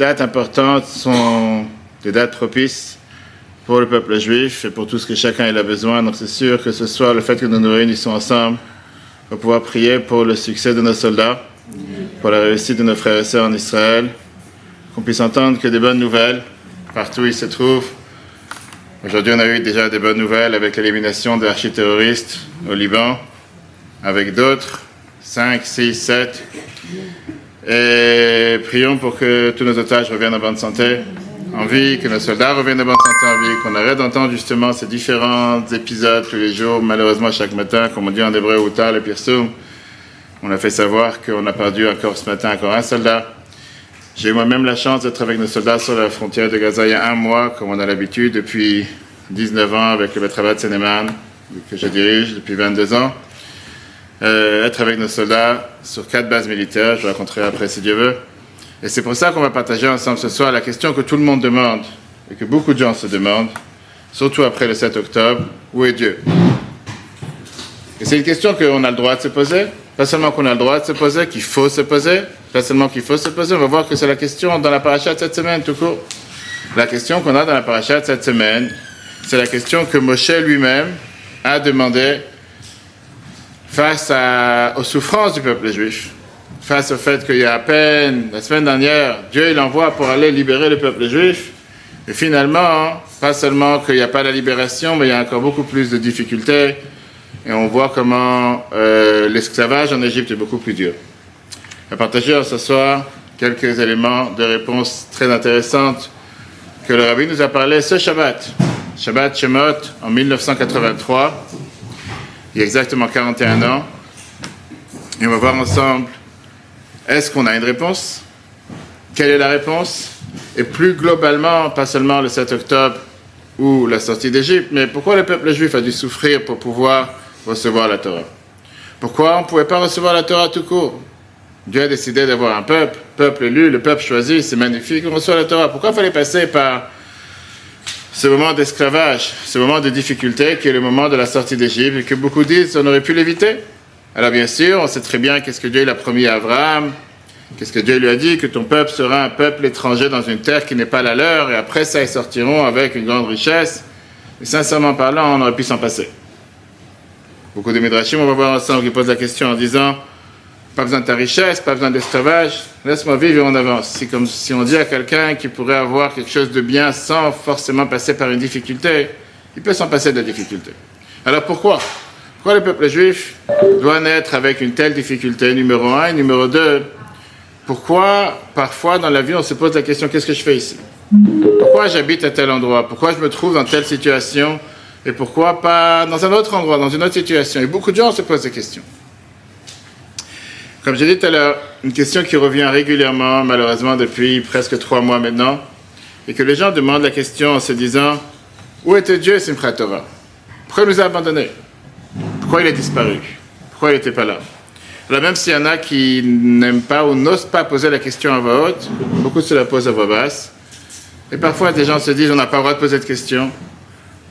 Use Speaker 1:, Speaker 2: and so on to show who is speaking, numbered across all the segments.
Speaker 1: dates importantes sont des dates propices pour le peuple juif et pour tout ce que chacun a besoin. Donc c'est sûr que ce soir, le fait que nous nous réunissons ensemble, pour pouvoir prier pour le succès de nos soldats, pour la réussite de nos frères et sœurs en Israël, qu'on puisse entendre que des bonnes nouvelles partout où ils se trouvent. Aujourd'hui, on a eu déjà des bonnes nouvelles avec l'élimination des architerroristes au Liban, avec d'autres, 5, 6, 7. Et prions pour que tous nos otages reviennent en bonne santé, en vie, que nos soldats reviennent en bonne santé en vie, qu'on arrête d'entendre justement ces différents épisodes tous les jours, malheureusement chaque matin, comme on dit en hébreu, Outa, le Pirsum. On a fait savoir qu'on a perdu encore ce matin encore un soldat. J'ai moi-même la chance d'être avec nos soldats sur la frontière de Gaza il y a un mois, comme on a l'habitude, depuis 19 ans avec le Betrabat Sénéman, que je dirige depuis 22 ans. Euh, être avec nos soldats sur quatre bases militaires, je raconterai après si Dieu veut. Et c'est pour ça qu'on va partager ensemble ce soir la question que tout le monde demande et que beaucoup de gens se demandent, surtout après le 7 octobre, où est Dieu? Et c'est une question qu'on a le droit de se poser, pas seulement qu'on a le droit de se poser, qu'il faut se poser, pas seulement qu'il faut se poser, on va voir que c'est la question dans la paracha de cette semaine tout court. La question qu'on a dans la paracha de cette semaine, c'est la question que Moshe lui-même a demandé face aux souffrances du peuple juif, face au fait qu'il y a à peine, la semaine dernière, Dieu il envoie pour aller libérer le peuple juif, et finalement, pas seulement qu'il n'y a pas la libération, mais il y a encore beaucoup plus de difficultés, et on voit comment euh, l'esclavage en Égypte est beaucoup plus dur. Vais partager ce soir quelques éléments de réponse très intéressantes que le rabbi nous a parlé ce Shabbat. Shabbat Shemot en 1983, il y a exactement 41 ans. Et on va voir ensemble, est-ce qu'on a une réponse? Quelle est la réponse? Et plus globalement, pas seulement le 7 octobre ou la sortie d'Égypte, mais pourquoi le peuple juif a dû souffrir pour pouvoir recevoir la Torah? Pourquoi on ne pouvait pas recevoir la Torah tout court? Dieu a décidé d'avoir un peuple, peuple élu, le peuple choisi, c'est magnifique, on reçoit la Torah. Pourquoi il fallait passer par ce moment d'esclavage, ce moment de difficulté qui est le moment de la sortie d'Égypte et que beaucoup disent on aurait pu l'éviter. Alors bien sûr, on sait très bien qu'est-ce que Dieu a promis à Abraham, qu'est-ce que Dieu lui a dit, que ton peuple sera un peuple étranger dans une terre qui n'est pas la leur et après ça ils sortiront avec une grande richesse. Et sincèrement parlant, on aurait pu s'en passer. Beaucoup de Midrashim, on va voir ensemble, qui posent la question en disant pas besoin de ta richesse, pas besoin d'esclavage, laisse-moi vivre et on avance. C'est comme si on dit à quelqu'un qui pourrait avoir quelque chose de bien sans forcément passer par une difficulté, il peut s'en passer de la difficulté. Alors pourquoi? Pourquoi le peuple juif doit naître avec une telle difficulté, numéro un. Et numéro deux Pourquoi parfois dans la vie on se pose la question qu'est-ce que je fais ici? Pourquoi j'habite à tel endroit? Pourquoi je me trouve dans telle situation? Et pourquoi pas dans un autre endroit, dans une autre situation? Et beaucoup de gens se posent des questions. Comme j'ai dit tout à l'heure, une question qui revient régulièrement, malheureusement depuis presque trois mois maintenant, et que les gens demandent la question en se disant Où était Dieu, Simchat Torah Pourquoi il nous a abandonnés? Pourquoi il a disparu? Pourquoi il n'était pas là? Alors, même s'il y en a qui n'aiment pas ou n'osent pas poser la question à voix haute, beaucoup se la posent à voix basse. Et parfois, des gens se disent On n'a pas le droit de poser de questions.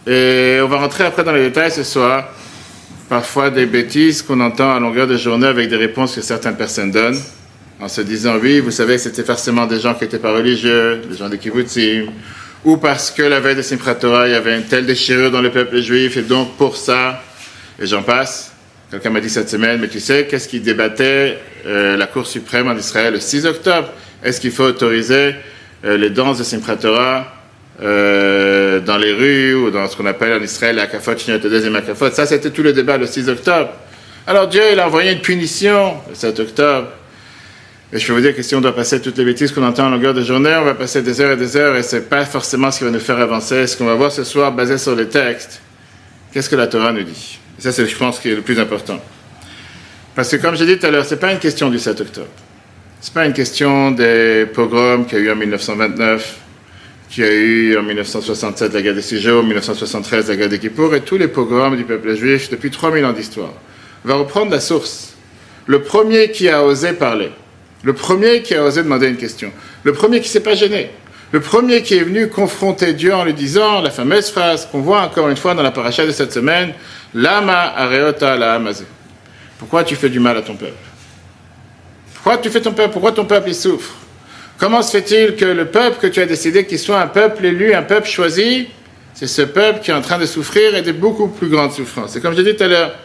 Speaker 1: Et on va rentrer après dans les détails ce soir parfois des bêtises qu'on entend à longueur de journée avec des réponses que certaines personnes donnent, en se disant oui, vous savez, c'était forcément des gens qui n'étaient pas religieux, des gens de kibbutzim, ou parce que la veille de Simchat Torah, il y avait une telle déchirure dans le peuple juif, et donc pour ça, et j'en passe. Quelqu'un m'a dit cette semaine, mais tu sais, qu'est-ce qui débattait euh, la Cour suprême en Israël le 6 octobre? Est-ce qu'il faut autoriser euh, les danses de Simchat Torah euh, dans les rues ou dans ce qu'on appelle en Israël la kafot, deuxième kafot. Ça, c'était tout le débat le 6 octobre. Alors Dieu, il a envoyé une punition le 7 octobre. Et je peux vous dire que si on doit passer toutes les bêtises qu'on entend en longueur de journée, on va passer des heures et des heures et c'est pas forcément ce qui va nous faire avancer. Ce qu'on va voir ce soir, basé sur les textes, qu'est-ce que la Torah nous dit? Ça, c'est, je pense, qui est le plus important. Parce que, comme j'ai dit tout à l'heure, c'est pas une question du 7 octobre. C'est pas une question des pogroms qu'il y a eu en 1929 qui a eu en 1967 la guerre des Six en 1973 la guerre des et tous les pogroms du peuple juif depuis 3000 ans d'histoire. va reprendre la source. Le premier qui a osé parler, le premier qui a osé demander une question, le premier qui s'est pas gêné, le premier qui est venu confronter Dieu en lui disant la fameuse phrase qu'on voit encore une fois dans la paracha de cette semaine, Lama areota la Pourquoi tu fais du mal à ton peuple? Pourquoi tu fais ton peuple? Pourquoi ton peuple il souffre? Comment se fait-il que le peuple que tu as décidé qu'il soit un peuple élu, un peuple choisi, c'est ce peuple qui est en train de souffrir et de beaucoup plus grandes souffrances? Et comme je dit tout à l'heure,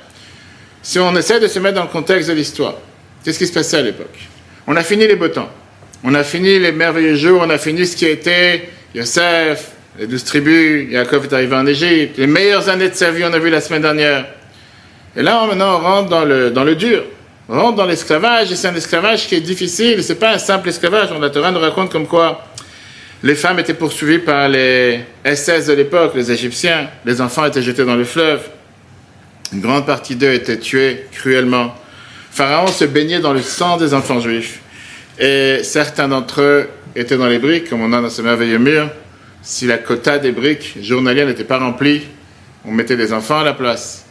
Speaker 1: si on essaie de se mettre dans le contexte de l'histoire, qu'est-ce qui se passait à l'époque? On a fini les beaux temps. On a fini les merveilleux jours, on a fini ce qui était Yosef, les douze tribus, Yaakov est arrivé en Égypte, les meilleures années de sa vie, on a vu la semaine dernière. Et là, maintenant, on rentre dans le, dans le dur. On rentre dans l'esclavage, et c'est un esclavage qui est difficile, c'est pas un simple esclavage. On, la Torah nous raconte comme quoi les femmes étaient poursuivies par les SS de l'époque, les Égyptiens. Les enfants étaient jetés dans le fleuve. Une grande partie d'eux étaient tués cruellement. Pharaon se baignait dans le sang des enfants juifs. Et certains d'entre eux étaient dans les briques, comme on a dans ce merveilleux mur. Si la quota des briques journalières n'était pas remplie, on mettait des enfants à la place.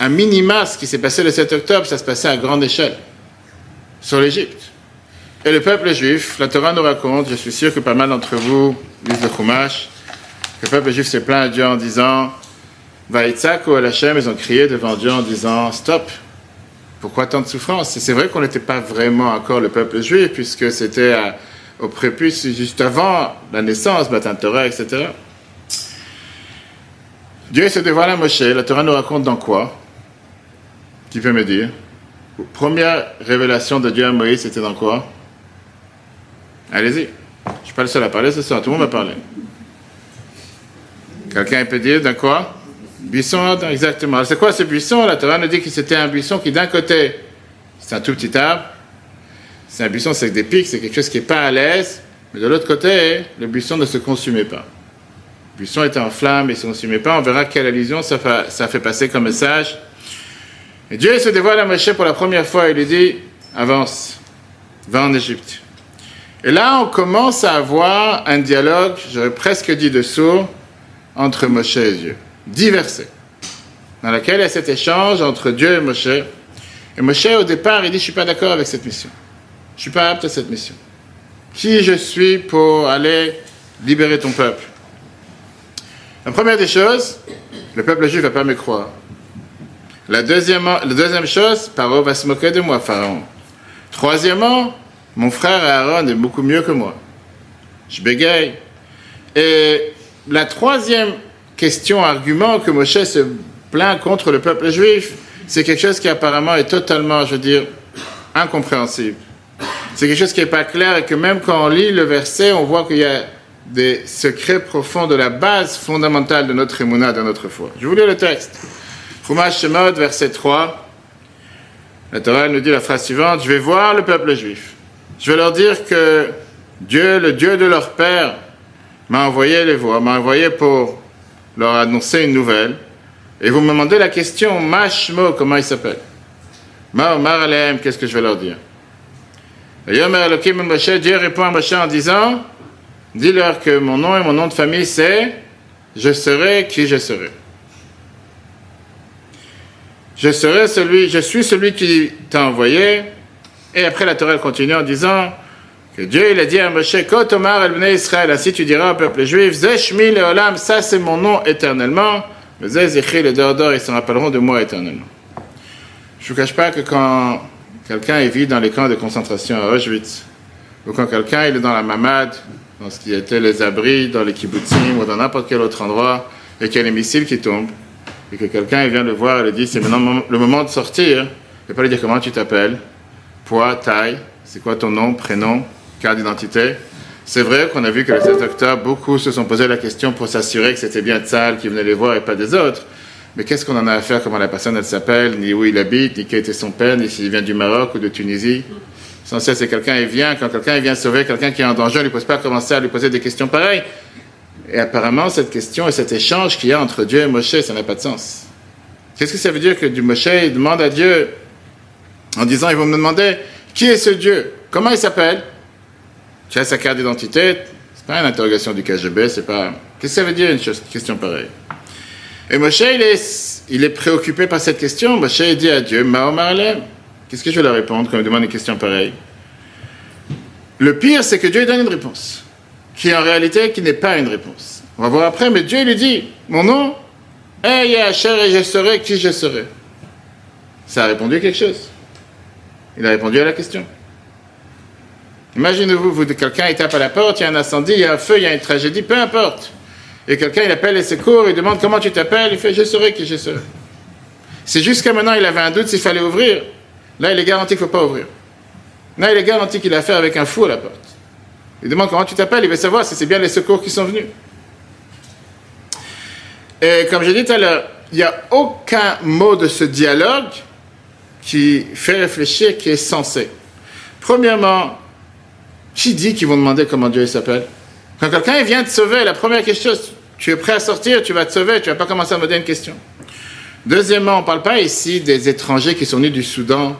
Speaker 1: Un minima, ce qui s'est passé le 7 octobre, ça se passait à grande échelle, sur l'Égypte. Et le peuple juif, la Torah nous raconte, je suis sûr que pas mal d'entre vous lisent le Chumash, que le peuple juif s'est plaint à Dieu en disant Vaïtzak ou Hachem, ils ont crié devant Dieu en disant Stop, pourquoi tant de souffrance? Et c'est vrai qu'on n'était pas vraiment encore le peuple juif, puisque c'était au prépuce juste avant la naissance, Matan Torah, etc. Dieu se dévoile à Moshe, la Torah nous raconte dans quoi? Qui peut me dire Première révélation de Dieu à Moïse, c'était dans quoi? Allez-y. Je ne suis pas le seul à parler ce soir, tout le monde va parler. Quelqu'un peut dire dans quoi? Buisson, exactement. C'est quoi ce buisson? La Torah nous dit que c'était un buisson qui, d'un côté, c'est un tout petit arbre. C'est un buisson, c'est des pics, c'est quelque chose qui n'est pas à l'aise. Mais de l'autre côté, le buisson ne se consumait pas. Le buisson était en flamme et ne se consumait pas. On verra quelle allusion ça fait, ça fait passer comme message. Et Dieu se dévoile à Moshe pour la première fois. Il lui dit Avance, va en Égypte. Et là, on commence à avoir un dialogue, j'aurais presque dit de sourd, entre Moshe et Dieu. Dix versets, dans lequel il y a cet échange entre Dieu et Moshe. Et Moshe, au départ, il dit, je ne suis pas d'accord avec cette mission. Je ne suis pas apte à cette mission. Qui je suis pour aller libérer ton peuple? La première des choses, le peuple juif ne va pas me croire. La deuxième, la deuxième chose, Paro va se moquer de moi, Pharaon. Troisièmement, mon frère Aaron est beaucoup mieux que moi. Je bégaye. Et la troisième question, argument que Moshe se plaint contre le peuple juif, c'est quelque chose qui apparemment est totalement, je veux dire, incompréhensible. C'est quelque chose qui n'est pas clair et que même quand on lit le verset, on voit qu'il y a des secrets profonds de la base fondamentale de notre émouna, de notre foi. Je vous lis le texte. Chumash Shemot, verset 3. La Torah nous dit la phrase suivante, je vais voir le peuple juif. Je vais leur dire que Dieu, le Dieu de leur père, m'a envoyé les voix, m'a envoyé pour leur annoncer une nouvelle. Et vous me demandez la question, Mashmo, comment il s'appelle? Ma Maralem, qu'est-ce que je vais leur dire? Dieu répond à Moshe en disant Dis-leur que mon nom et mon nom de famille c'est Je serai qui je serai. Je serai celui, je suis celui qui t'a envoyé, et après, la Torah continue en disant que Dieu il a dit à Moshe, Kotomar el Israël, ainsi tu diras au peuple juif, Zeshmi leolam, ça c'est mon nom éternellement, mais Zézéchi le dehors ils se rappelleront de moi éternellement. Je ne vous cache pas que quand quelqu'un vit dans les camps de concentration à Auschwitz, ou quand quelqu'un est dans la mamade, dans ce qui était les abris, dans les kibbutzim, ou dans n'importe quel autre endroit, et qu'il y a les missiles qui tombent, et que quelqu'un vient le voir et lui dit, c'est maintenant le moment de sortir, il ne pas lui dire comment tu t'appelles, poids, taille, c'est quoi ton nom, prénom, carte d'identité. C'est vrai qu'on a vu que le 7 octobre, beaucoup se sont posé la question pour s'assurer que c'était bien Tzal qui venait les voir et pas des autres. Mais qu'est-ce qu'on en a à faire, comment la personne elle s'appelle, ni où il habite, ni qui était son père, ni s'il vient du Maroc ou de Tunisie. Essentiel, c'est quelqu'un il vient, quand quelqu'un vient sauver quelqu'un qui est en danger, on ne lui pose pas commencer à lui poser des questions pareilles. Et apparemment, cette question et cet échange qu'il y a entre Dieu et Moshe, ça n'a pas de sens. Qu'est-ce que ça veut dire que du Moshe demande à Dieu en disant, ils vont me demander, qui est ce Dieu? Comment il s'appelle? Tu as sa carte d'identité. C'est pas une interrogation du KGB, c'est pas... Qu'est-ce que ça veut dire une, chose, question pareille? Et Moshe, il est, il est préoccupé par cette question. Moshe dit à Dieu, Mahomaralem, qu'est-ce que je vais leur répondre quand il me demande une question pareille? Le pire, c'est que Dieu donne une réponse, qui en réalité qui n'est pas une réponse. On va voir après, mais Dieu lui dit, mon nom, Hey, Asher, et je serai qui je serai. Ça a répondu à quelque chose. Il a répondu à la question. Imaginez-vous, vous, quelqu'un il tape à la porte, il y a un incendie, il y a un feu, il y a une tragédie, peu importe. Et quelqu'un il appelle les secours, il demande comment tu t'appelles, il fait je saurai qui je serai. C'est jusqu'à maintenant il avait un doute s'il fallait ouvrir. Là il est garanti qu'il ne faut pas ouvrir. Là il est garanti qu'il a affaire avec un fou à la porte. Il demande comment tu t'appelles, il veut savoir si c'est bien les secours qui sont venus. Et comme j'ai dit tout à l'heure, il n'y a aucun mot de ce dialogue qui fait réfléchir, qui est censé. Premièrement, qui dit qu'ils vont demander comment Dieu s'appelle? Quand quelqu'un vient te sauver, la première question, tu es prêt à sortir, tu vas te sauver, tu vas pas commencer à me donner une question. Deuxièmement, on ne parle pas ici des étrangers qui sont venus du Soudan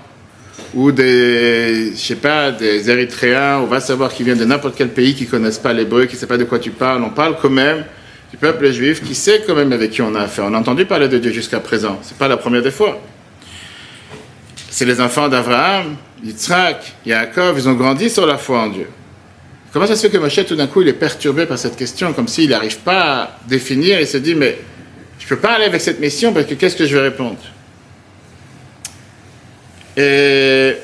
Speaker 1: ou des, je sais pas, des Érythréens, on va savoir qui viennent de n'importe quel pays, qui connaissent pas l'hébreu, qui ne sait pas de quoi tu parles. On parle quand même du peuple juif qui sait quand même avec qui on a affaire. On a entendu parler de Dieu jusqu'à présent. C'est pas la première des fois. C'est les enfants d'Abraham, Yitzhak, Yaakov, ils ont grandi sur la foi en Dieu. Comment ça se fait que Moshe, tout d'un coup, il est perturbé par cette question, comme s'il n'arrive pas à définir, il se dit, mais je ne peux pas aller avec cette mission parce que qu'est-ce que je vais répondre? Et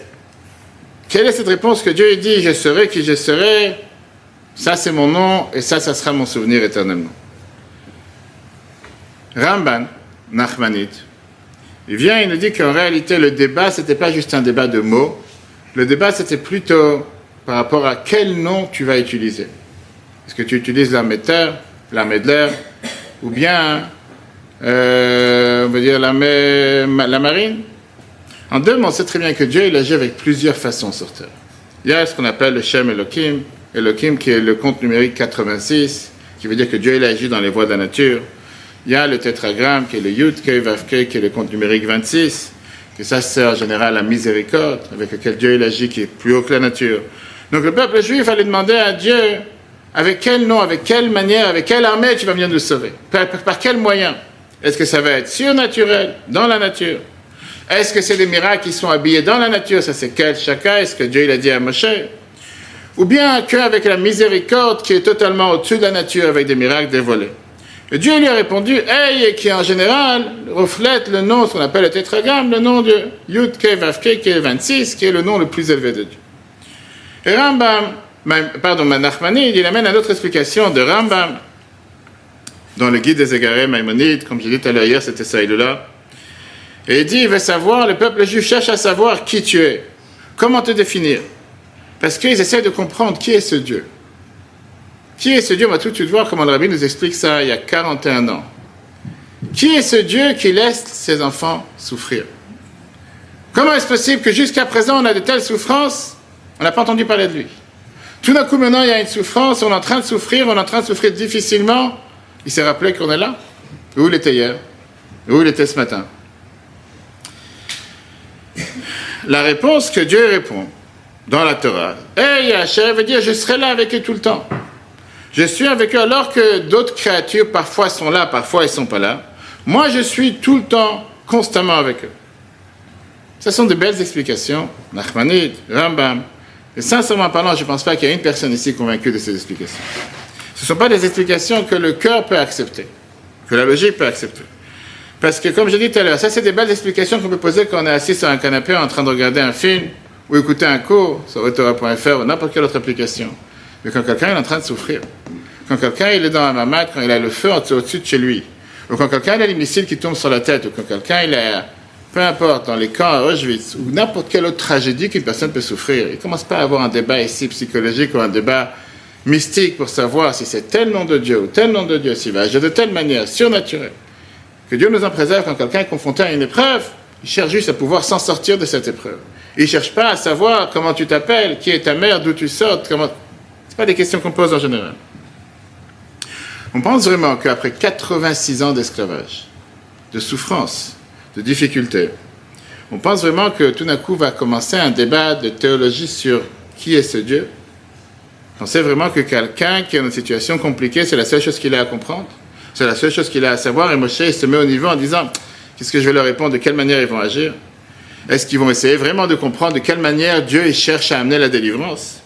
Speaker 1: quelle est cette réponse que Dieu dit, je serai qui je serai, ça c'est mon nom et ça, ça sera mon souvenir éternellement. Ramban, Nachmanite, il vient, il nous dit qu'en réalité, le débat, ce n'était pas juste un débat de mots, le débat, c'était plutôt par rapport à quel nom tu vas utiliser. Est-ce que tu utilises l'armée de terre, l'armée ou bien, euh, on va dire, l'armée, la marine? En deux on sait très bien que Dieu, agit avec plusieurs façons sur terre. Il y a ce qu'on appelle le Shem Elohim, Elohim qui est le compte numérique 86, qui veut dire que Dieu, agit dans les voies de la nature. Il y a le tétragramme qui est le Yud Kei Vav qui est le compte numérique 26, que ça sert en général à miséricorde, avec lequel Dieu il agit, qui est plus haut que la nature. Donc le peuple juif allait demander à Dieu avec quel nom, avec quelle manière, avec quelle armée tu vas venir nous sauver? Par, quel moyen? Est-ce que ça va être surnaturel, dans la nature? Est-ce que c'est des miracles qui sont habillés dans la nature? Ça c'est quel chacun Est-ce que Dieu il a dit à Moshe? Ou bien qu'avec la miséricorde qui est totalement au-dessus de la nature avec des miracles dévoilés et Dieu lui a répondu, Hey, qui en général reflète le nom, ce qu'on appelle le tétragramme, le nom de Yud Ke qui est 26, qui est le nom le plus élevé de Dieu. Et Rambam, pardon, Manachmanide, il amène une autre explication de Rambam, dans le guide des égarés Maïmonide, comme j'ai dit tout à l'heure hier, c'était ça, est là. Et il dit, il veut savoir, le peuple juif cherche à savoir qui tu es. Comment te définir? Parce qu'ils essaient de comprendre qui est ce Dieu. Qui est ce Dieu? On va tout de suite voir comment le rabbi nous explique ça il y a 41 ans. Qui est ce Dieu qui laisse ses enfants souffrir? Comment est-ce possible que jusqu'à présent on a de telles souffrances? On n'a pas entendu parler de lui. Tout d'un coup maintenant il y a une souffrance, on est en train de souffrir, on est en train de souffrir difficilement. Il s'est rappelé qu'on est là? Où il était hier? Où il était ce matin? La réponse que Dieu répond dans la Torah, Hey Hachem veut dire je serai là avec eux tout le temps. Je suis avec eux alors que d'autres créatures parfois sont là, parfois ne sont pas là. Moi, je suis tout le temps, constamment avec eux. Ce sont de belles explications. Nachmanid, Rambam. Et sincèrement parlant, je ne pense pas qu'il y ait une personne ici convaincue de ces explications. Ce ne sont pas des explications que le cœur peut accepter, que la logique peut accepter. Parce que, comme je dit tout à l'heure, ça, c'est des belles explications qu'on peut poser quand on est assis sur un canapé en train de regarder un film ou écouter un cours sur Etora.fr ou n'importe quelle autre application. Mais quand quelqu'un est en train de souffrir, quand quelqu'un est dans un mamad, quand il a le feu au-dessus de chez lui, ou quand quelqu'un a des missiles qui tombent sur la tête, ou quand quelqu'un est, peu importe, dans les camps à Auschwitz, ou n'importe quelle autre tragédie qu'une personne peut souffrir, il ne commence pas à avoir un débat ici psychologique ou un débat mystique pour savoir si c'est tel nom de Dieu ou tel nom de Dieu, s'il va agir de telle manière, surnaturelle. Que Dieu nous en préserve quand quelqu'un est confronté à une épreuve, il cherche juste à pouvoir s'en sortir de cette épreuve. Il ne cherche pas à savoir comment tu t'appelles, qui est ta mère, d'où tu sors, comment pas des questions qu'on pose en général. On pense vraiment qu'après 86 ans d'esclavage, de souffrance, de difficultés, on pense vraiment que tout d'un coup va commencer un débat de théologie sur qui est ce Dieu. On sait vraiment que quelqu'un qui est dans une situation compliquée, c'est la seule chose qu'il a à comprendre. C'est la seule chose qu'il a à savoir. Et Moshe se met au niveau en disant Qu'est-ce que je vais leur répondre De quelle manière ils vont agir? Est-ce qu'ils vont essayer vraiment de comprendre de quelle manière Dieu cherche à amener la délivrance?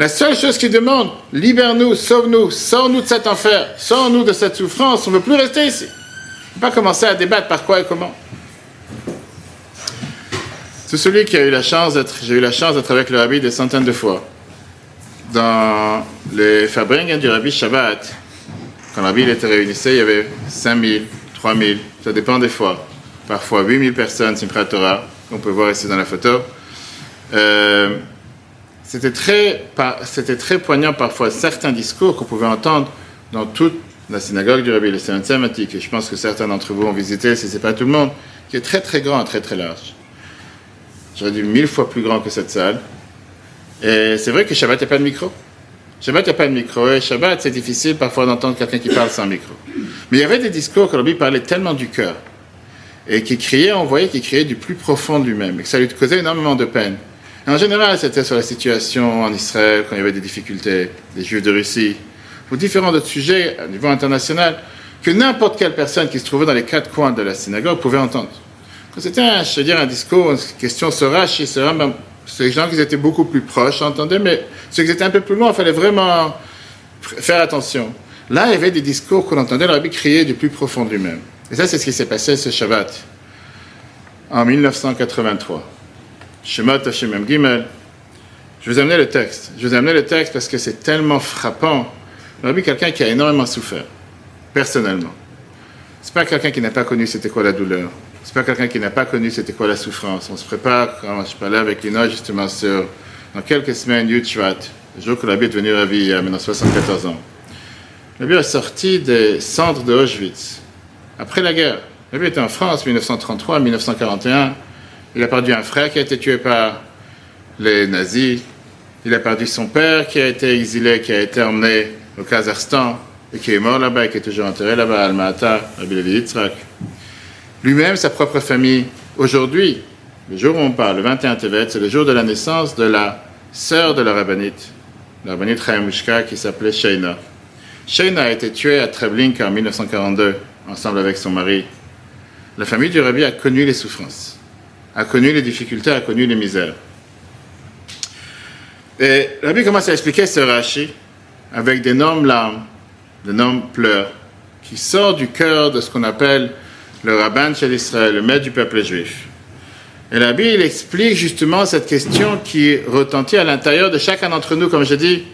Speaker 1: La seule chose qu'il demande, libère-nous, sauve-nous, sors-nous de cet enfer, sors-nous de cette souffrance, on ne veut plus rester ici. On ne pas commencer à débattre par quoi et comment. C'est celui qui a eu la chance d'être, j'ai eu la chance d'être avec le rabbi des centaines de fois. dans les Fabringen du Rabbi Shabbat, quand le Rabbi était réunissé, il y avait 5000, 3000, ça dépend des fois. Parfois 8000 personnes, Simchat Torah, qu'on peut voir ici dans la photo. Euh, c'était très, c'était très poignant parfois certains discours qu'on pouvait entendre dans toute la synagogue du Rabbi, le thématique, et je pense que certains d'entre vous ont visité, si ce n'est pas tout le monde, qui est très très grand, très très large. J'aurais dit mille fois plus grand que cette salle. Et c'est vrai que Shabbat, il n'y a pas de micro? Shabbat, il n'y a pas de micro. Et Shabbat, c'est difficile parfois d'entendre quelqu'un qui parle sans micro. Mais il y avait des discours que Rabbi parlait tellement du cœur. Et qui criait, on voyait qu'il criait du plus profond de lui-même. Et que ça lui causait énormément de peine. en général, c'était sur la situation en Israël, quand il y avait des difficultés, des Juifs de Russie, ou différents autres sujets à niveau international, que n'importe quelle personne qui se trouvait dans les quatre coins de la synagogue pouvait entendre. C'était, je veux dire, un discours, une question sur Rashi, Rambam, ces gens qui étaient beaucoup plus proches entendaient, mais ceux qui étaient un peu plus loin, il fallait vraiment faire attention. Là, il y avait des discours qu'on entendait le rabbi crier du plus profond du même. Et ça, c'est ce qui s'est passé ce Shabbat, en 1983. Shemot Hashem Gimel. Je vous amené le texte. Je vous amené le texte parce que c'est tellement frappant. Le rabbi, quelqu'un qui a énormément souffert, personnellement. C'est pas quelqu'un qui n'a pas connu c'était quoi la douleur. C'est pas quelqu'un qui n'a pas connu c'était quoi la souffrance. On se prépare, quand je parlais avec Lina justement sur, dans quelques semaines, Yud le jour que l'abbé est devenu ravi il y a maintenant 74 ans. L'abbé est sorti des cendres de Auschwitz, après la guerre. L'abbé était en France, 1933, 1941. Il a perdu un frère qui a été tué par les nazis. Il a perdu son père qui a été exilé, qui a été emmené au Kazakhstan et qui est mort là-bas et qui est toujours enterré là-bas à Alma-Ata, à Yitzhak lui-même, sa propre famille. Aujourd'hui, le jour où on parle, le 21 Tevet, c'est le jour de la naissance de la sœur de la rabbinite, la rabbinite Chayamushka, qui s'appelait Shaina. Shaina a été tuée à Treblinka en 1942, ensemble avec son mari. La famille du rabbi a connu les souffrances, a connu les difficultés, a connu les misères. Et le rabbi commence à expliquer ce Rashi avec d'énormes larmes, d'énormes pleurs, qui sort du cœur de ce qu'on appelle le rabbin de Israël, le maître du peuple juif. Et la Bible explique justement cette question qui retentit à l'intérieur de chacun d'entre nous. Comme je dis,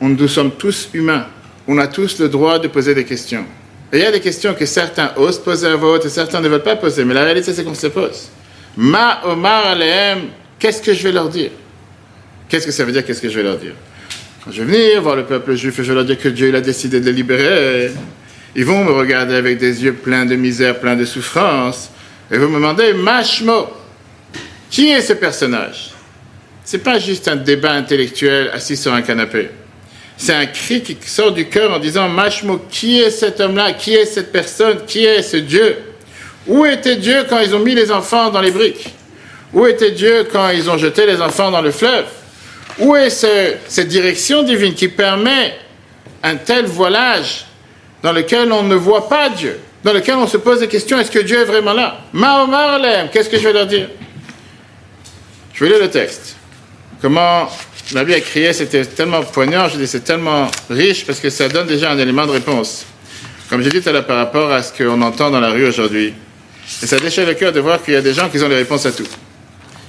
Speaker 1: nous sommes tous humains. On a tous le droit de poser des questions. Et il y a des questions que certains osent poser à voix et certains ne veulent pas poser. Mais la réalité, c'est qu'on se pose. Ma Omar Aleem, qu'est-ce que je vais leur dire? Qu'est-ce que ça veut dire Qu'est-ce que je vais leur dire? Je vais venir voir le peuple juif et je vais leur dire que Dieu il a décidé de les libérer, ils vont me regarder avec des yeux pleins de misère, pleins de souffrance, et vous me demandez, Mashmo, qui est ce personnage? C'est pas juste un débat intellectuel assis sur un canapé. C'est un cri qui sort du cœur en disant, Mashmo, qui est cet homme-là? Qui est cette personne? Qui est ce Dieu? Où était Dieu quand ils ont mis les enfants dans les briques? Où était Dieu quand ils ont jeté les enfants dans le fleuve? Où est cette direction divine qui permet un tel voilage dans lequel on ne voit pas Dieu, dans lequel on se pose des questions, est-ce que Dieu est vraiment là? Mahomarlem, qu'est-ce que je vais leur dire? Je vais lire le texte. Comment la Bible a crié, c'était tellement poignant, je dis c'est tellement riche parce que ça donne déjà un élément de réponse. Comme j'ai dit tout à l'heure par rapport à ce qu'on entend dans la rue aujourd'hui. Et ça déchire le cœur de voir qu'il y a des gens qui ont les réponses à tout.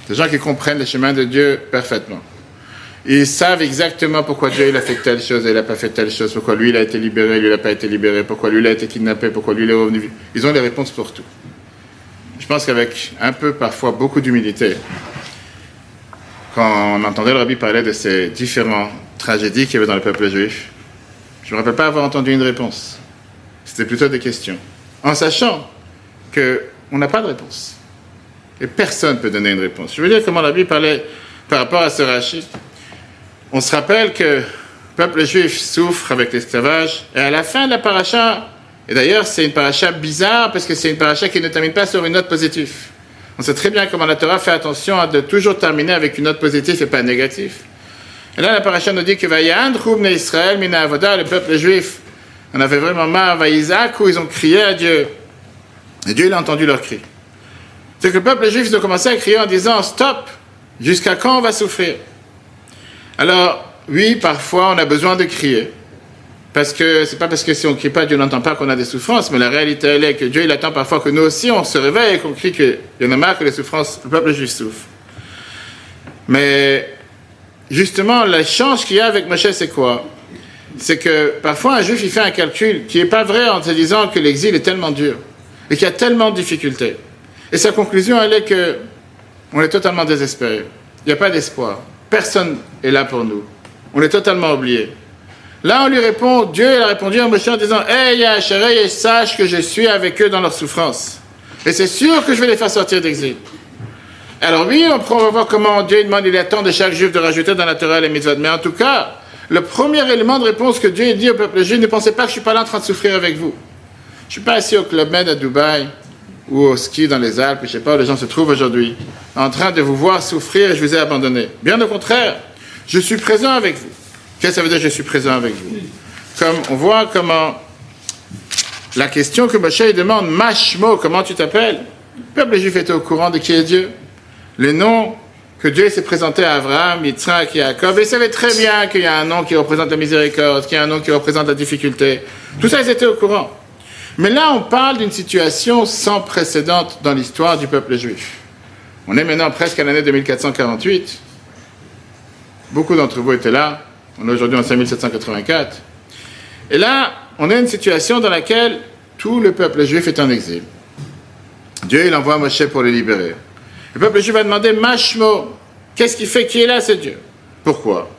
Speaker 1: Des gens qui comprennent les chemins de Dieu parfaitement. Ils savent exactement pourquoi Dieu il a fait telle chose et il n'a pas fait telle chose, pourquoi lui il a été libéré, lui il n'a pas été libéré, pourquoi lui il a été kidnappé, pourquoi lui il est revenu. Ils ont les réponses pour tout. Je pense qu'avec un peu, parfois beaucoup d'humilité, quand on entendait le rabbi parler de ces différentes tragédies qu'il y avait dans le peuple juif, je ne me rappelle pas avoir entendu une réponse. C'était plutôt des questions. En sachant qu'on n'a pas de réponse. Et personne ne peut donner une réponse. Je veux dire comment la Bible parlait par rapport à ce rachid. On se rappelle que le peuple juif souffre avec l'esclavage, et à la fin de la paracha, et d'ailleurs c'est une paracha bizarre parce que c'est une paracha qui ne termine pas sur une note positive. On sait très bien comment la Torah fait attention à de toujours terminer avec une note positive et pas négative. Et là, la paracha nous dit que Israël, Mina le peuple juif, on avait vraiment marre, Isaac, où ils ont crié à Dieu. Et Dieu, il a entendu leur cri. C'est que le peuple juif, ils ont commencé à crier en disant Stop, jusqu'à quand on va souffrir? Alors, oui, parfois on a besoin de crier. Parce que c'est pas parce que si on crie pas, Dieu n'entend pas qu'on a des souffrances, mais la réalité elle est que Dieu il attend parfois que nous aussi on se réveille et qu'on crie qu'il y en a marre que les souffrances, le peuple juif souffre. Mais justement, l'échange qu'il y a avec Moshe, c'est quoi? C'est que parfois un juif, il fait un calcul qui n'est pas vrai en se disant que l'exil est tellement dur et qu'il y a tellement de difficultés. Et sa conclusion, elle est que on est totalement désespéré. Il n'y a pas d'espoir. Personne est là pour nous. On est totalement oublié. Là, on lui répond, Dieu il a répondu à Moshe en disant, Hey, et sache que je suis avec eux dans leur souffrance. Et c'est sûr que je vais les faire sortir d'exil. Alors oui, on va voir comment Dieu demande, il attend de chaque juif de rajouter dans la Torah les mitzvot. Mais en tout cas, le premier élément de réponse que Dieu dit au peuple juif, ne pensez pas que je suis pas là en train de souffrir avec vous. Je suis pas assis au Club Med à Dubaï ou au ski dans les Alpes, je sais pas où les gens se trouvent aujourd'hui, en train de vous voir souffrir et je vous ai abandonné. Bien au contraire, je suis présent avec vous. Qu'est-ce que ça veut dire je suis présent avec vous? Comme on voit comment la question que Moshe demande, Mashmo, comment tu t'appelles? Le peuple juif était au courant de qui est Dieu. Les noms que Dieu s'est présenté à Abraham, Yitzhak Jacob, ils savaient très bien qu'il y a un nom qui représente la miséricorde, qu'il y a un nom qui représente la difficulté. Tout ça, ils étaient au courant. Mais là, on parle d'une situation sans précédent dans l'histoire du peuple juif. On est maintenant presque à l'année 2448. Beaucoup d'entre vous étaient là. On est aujourd'hui en 5784. Et là, on a une situation dans laquelle tout le peuple juif est en exil. Dieu, il envoie Moshe pour le libérer. Le peuple juif va demander Mashmo, qu'est-ce qui fait qui est là, ce Dieu? Pourquoi?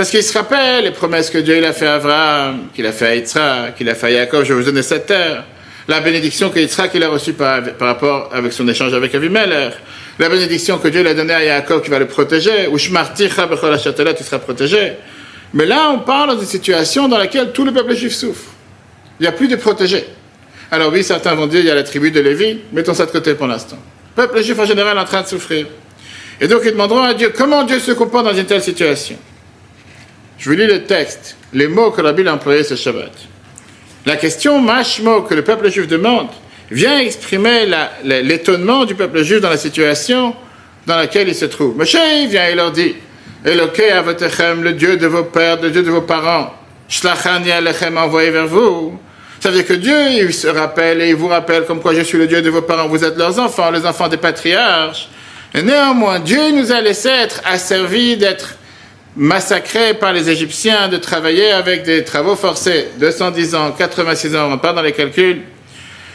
Speaker 1: Parce qu'il se rappelle les promesses que Dieu il a fait à Abraham, qu'il a fait à Yitzhak, qu'il a fait à Jacob, je vous donner cette terre. La bénédiction que Yitzhak il a reçue par, rapport avec son échange avec Avimelech. La bénédiction que Dieu l'a donnée à Jacob qui va le protéger. Ou Shmarticha tu seras protégé. Mais là, on parle d'une situation dans laquelle tout le peuple juif souffre. Il n'y a plus de protégés. Alors oui, certains vont dire il y a la tribu de Lévi, mettons ça de côté pour l'instant. Le peuple juif en général est en train de souffrir. Et donc ils demanderont à Dieu comment Dieu se comporte dans une telle situation? Je vous lis le texte, les mots que la Bible a employés ce Shabbat. La question mashmo que le peuple juif demande vient exprimer l'étonnement du peuple juif dans la situation dans laquelle il se trouve. Moshe vient et leur dit Eloké avatechem, le Dieu de vos pères, le Dieu de vos parents, shlachani alechem, envoyé vers vous. Ça veut dire que Dieu, il se rappelle et il vous rappelle comme quoi je suis le Dieu de vos parents, vous êtes leurs enfants, les enfants des patriarches. Et néanmoins, Dieu nous a laissé être asservis d'être massacrés par les Égyptiens, de travailler avec des travaux forcés, 210 ans, 86 ans, on part dans les calculs.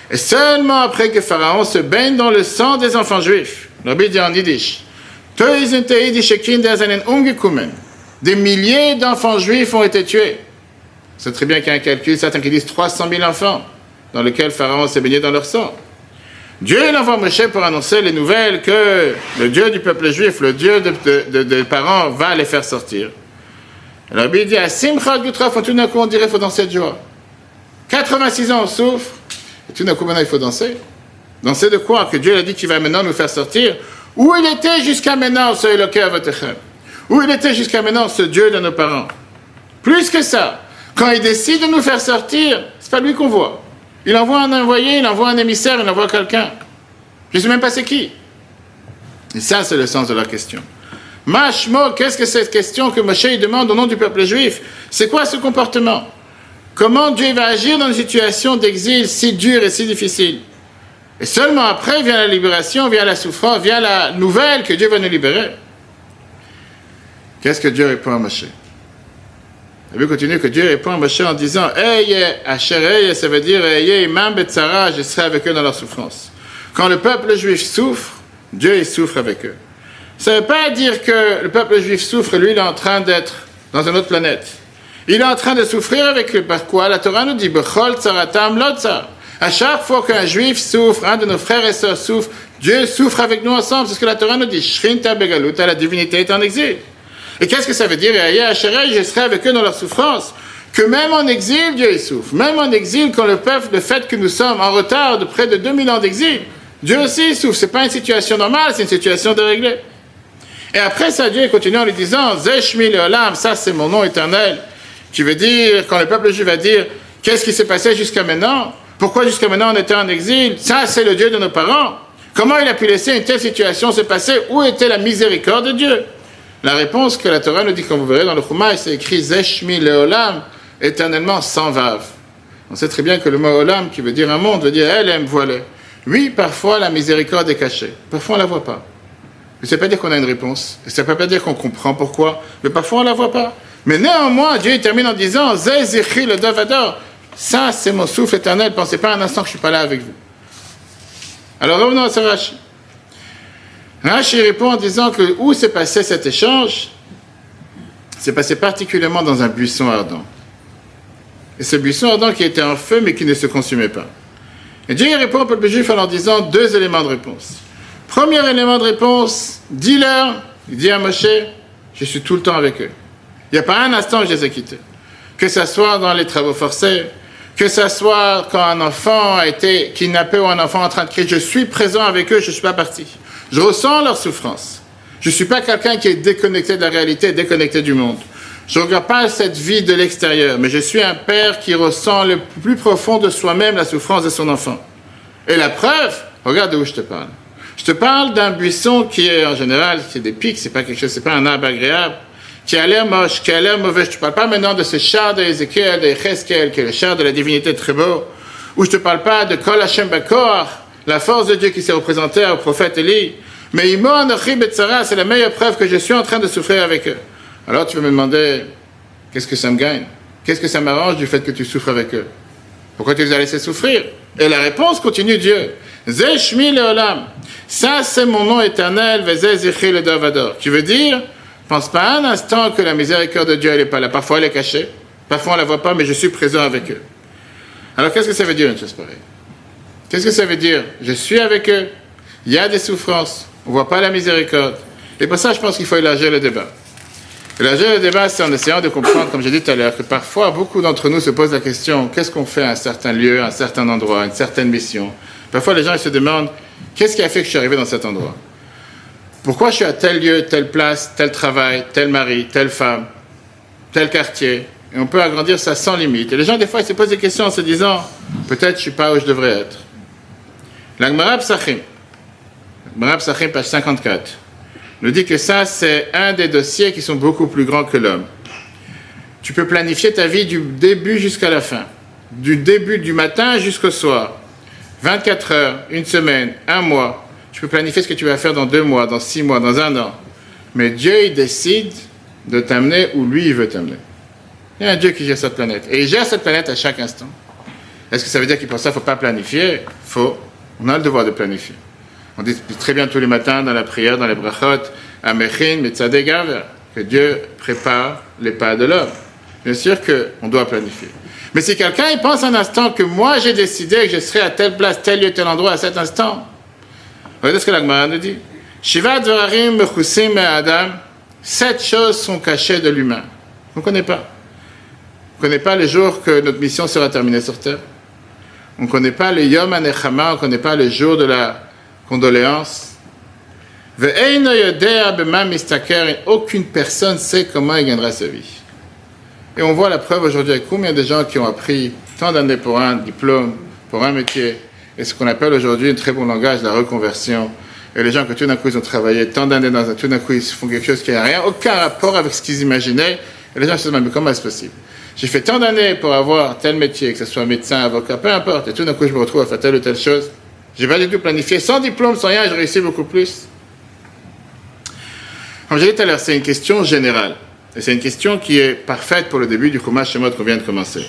Speaker 1: Et seulement après que Pharaon se baigne dans le sang des enfants juifs, dit en yiddish, des milliers d'enfants juifs ont été tués. C'est très bien qu'il y a un calcul, certains qui disent 300 000 enfants, dans lesquels Pharaon s'est baigné dans leur sang. Dieu envoie Moshe pour annoncer les nouvelles que le Dieu du peuple juif, le Dieu des parents, va les faire sortir. Alors il dit à Simchat Gutraf, tout d'un coup on dirait qu'il faut danser de joie. 86 ans on souffre, et tout d'un coup maintenant il faut danser. Danser de quoi Que Dieu a dit qu'il va maintenant nous faire sortir où il était jusqu'à maintenant, ce Eloké Où il était jusqu'à maintenant, ce Dieu de nos parents Plus que ça, quand il décide de nous faire sortir, c'est pas lui qu'on voit. Il envoie un envoyé, il envoie un émissaire, il envoie quelqu'un. Je ne sais même pas c'est qui. Et ça, c'est le sens de la question. Mashmo, qu'est-ce que cette question que Moshe demande au nom du peuple juif? C'est quoi ce comportement? Comment Dieu va agir dans une situation d'exil si dure et si difficile? Et seulement après vient la libération, vient la souffrance, vient la nouvelle que Dieu va nous libérer. Qu'est-ce que Dieu répond à Moshe? Il veut continuer que Dieu répond à Moshe en disant Hey, Asherey, ça veut dire Hey, Imam Betzara, je serai avec eux dans leur souffrance. Quand le peuple juif souffre, Dieu il souffre avec eux. Ça ne veut pas dire que le peuple juif souffre, lui il est en train d'être dans une autre planète. Il est en train de souffrir avec eux. Par quoi? La Torah nous dit Bechol tsaratam lotzar. À chaque fois qu'un juif souffre, un de nos frères et sœurs souffre, Dieu souffre avec nous ensemble. C'est ce que la Torah nous dit. Shrinta begaluta, la divinité est en exil. Et qu'est-ce que ça veut dire? Je serai avec eux dans leur souffrance. Que même en exil, Dieu souffre. Même en exil, quand le peuple, le fait que nous sommes en retard de près de 2000 ans d'exil, Dieu aussi souffre. C'est pas une situation normale, c'est une situation déréglée. Et après ça, Dieu continue en lui disant, Zeshmi Olam, ça c'est mon nom éternel, qui veut dire, quand le peuple juif va dire, qu'est-ce qui s'est passé jusqu'à maintenant? Pourquoi jusqu'à maintenant on était en exil? Ça, c'est le Dieu de nos parents. Comment il a pu laisser une telle situation se passer? Où était la miséricorde de Dieu La réponse que la Torah nous dit, comme vous verrez dans le Chumash, c'est écrit Zeshmi Leolam, éternellement sans vave. On sait très bien que le mot Olam, qui veut dire un monde, veut dire elle aime. Oui, parfois la miséricorde est cachée. Parfois on ne la voit pas. Mais ça ne pas dire qu'on a une réponse. Ça ne veut pas dire qu'on comprend pourquoi. Mais parfois, on ne la voit pas. Mais néanmoins, Dieu termine en disant Zézéchi le Dovador. Ça, c'est mon souffle éternel. Pensez pas un instant que je suis pas là avec vous. Alors revenons à ce Rashi. Rashi répond en disant que où s'est passé cet échange C'est passé particulièrement dans un buisson ardent. Et ce buisson ardent qui était en feu mais qui ne se consumait pas. Et Dieu répond au peuple juif en leur disant deux éléments de réponse. Premier élément de réponse, dis-leur, dit à Moshe, je suis tout le temps avec eux. Il n'y a pas un instant où je les ai quittés. Que ce soit dans les travaux forcés, que ce soit quand un enfant a été kidnappé ou un enfant en train de crier, je suis présent avec eux, je ne suis pas parti. Je ressens leur souffrance. Je ne suis pas quelqu'un qui est déconnecté de la réalité, déconnecté du monde. Je ne regarde pas cette vie de l'extérieur, mais je suis un père qui ressent le plus profond de soi-même la souffrance de son enfant. Et la preuve, regarde où je te parle. Je te parle d'un buisson qui est en général, qui est des pics, c'est pas quelque chose, c'est pas un arbre agréable, qui a l'air moche, qui a l'air mauvais. Je te parle pas maintenant de ce char d'Ézéchiel, de Cheskel, qui est le char de la divinité très beau, ou je te parle pas de Kol Hashem Bakor, la force de Dieu qui s'est représentée au prophète Élie. Mais Imon c'est la meilleure preuve que je suis en train de souffrir avec eux. Alors tu vas me demander, qu'est-ce que ça me gagne? Qu'est-ce que ça m'arrange du fait que tu souffres avec eux? Pourquoi tu les as laissés souffrir? Et la réponse continue Dieu. Zeshmi leolam. Ça, c'est mon nom éternel, le Davador. Tu veux dire, pense pas un instant que la miséricorde de Dieu, elle n'est pas là. Parfois, elle est cachée. Parfois, on ne la voit pas, mais je suis présent avec eux. Alors, qu'est-ce que ça veut dire une chose pareille? Qu'est-ce que ça veut dire? Je suis avec eux. Il y a des souffrances. On ne voit pas la miséricorde. Et pour ça, je pense qu'il faut élargir le débat. Élargir le débat, c'est en essayant de comprendre, comme j'ai dit tout à l'heure, que parfois, beaucoup d'entre nous se posent la question qu'est-ce qu'on fait à un certain lieu, à un certain endroit, à une certaine mission? Parfois, les gens se demandent qu'est-ce qui a fait que je suis arrivé dans cet endroit? Pourquoi je suis à tel lieu, telle place, tel travail, tel mari, telle femme, tel quartier? Et on peut agrandir ça sans limite. Et les gens, des fois, ils se posent des questions en se disant peut-être je ne suis pas où je devrais être. L'Agmarab Sachim, L'Agmarab Sachim, page 54, nous dit que ça, c'est un des dossiers qui sont beaucoup plus grands que l'homme. Tu peux planifier ta vie du début jusqu'à la fin, du début du matin jusqu'au soir. 24 heures, une semaine, un mois. Tu peux planifier ce que tu vas faire dans deux mois, dans six mois, dans un an. Mais Dieu, il décide de t'amener où lui, il veut t'amener. Il y a un Dieu qui gère cette planète. Et il gère cette planète à chaque instant. Est-ce que ça veut dire qu'il pour ça, ne faut pas planifier? Faut. On a le devoir de planifier. On dit très bien tous les matins dans la prière, dans les brachot, Amechin, que Dieu prépare les pas de l'homme. Bien sûr qu'on doit planifier. Mais si quelqu'un pense un instant que moi j'ai décidé que je serai à telle place, tel lieu, tel endroit à cet instant, regardez ce que l'Agmara nous dit. Shiva Dvarim Adam, sept choses sont cachées de l'humain. On ne connaît pas. On ne connaît pas les jours que notre mission sera terminée sur terre. On ne connaît pas le Yom Anechama, on ne connaît pas le jour de la condoléance. Aucune personne sait comment il gagnera sa vie. Et on voit la preuve aujourd'hui avec combien de gens qui ont appris tant d'années pour un diplôme, pour un métier, et ce qu'on appelle aujourd'hui un très bon langage, la reconversion. Et les gens que tout d'un coup ils ont travaillé tant d'années dans un, tout d'un coup ils font quelque chose qui n'a rien, aucun rapport avec ce qu'ils imaginaient. Et les gens se demandent, mais comment est-ce possible? J'ai fait tant d'années pour avoir tel métier, que ce soit médecin, avocat, peu importe, et tout d'un coup je me retrouve à faire telle ou telle chose. J'ai pas du tout planifié, sans diplôme, sans rien, j'ai réussi beaucoup plus. Comme j'ai dit tout à l'heure, c'est une question générale. Et c'est une question qui est parfaite pour le début du Chumash Shemot qu'on vient de commencer.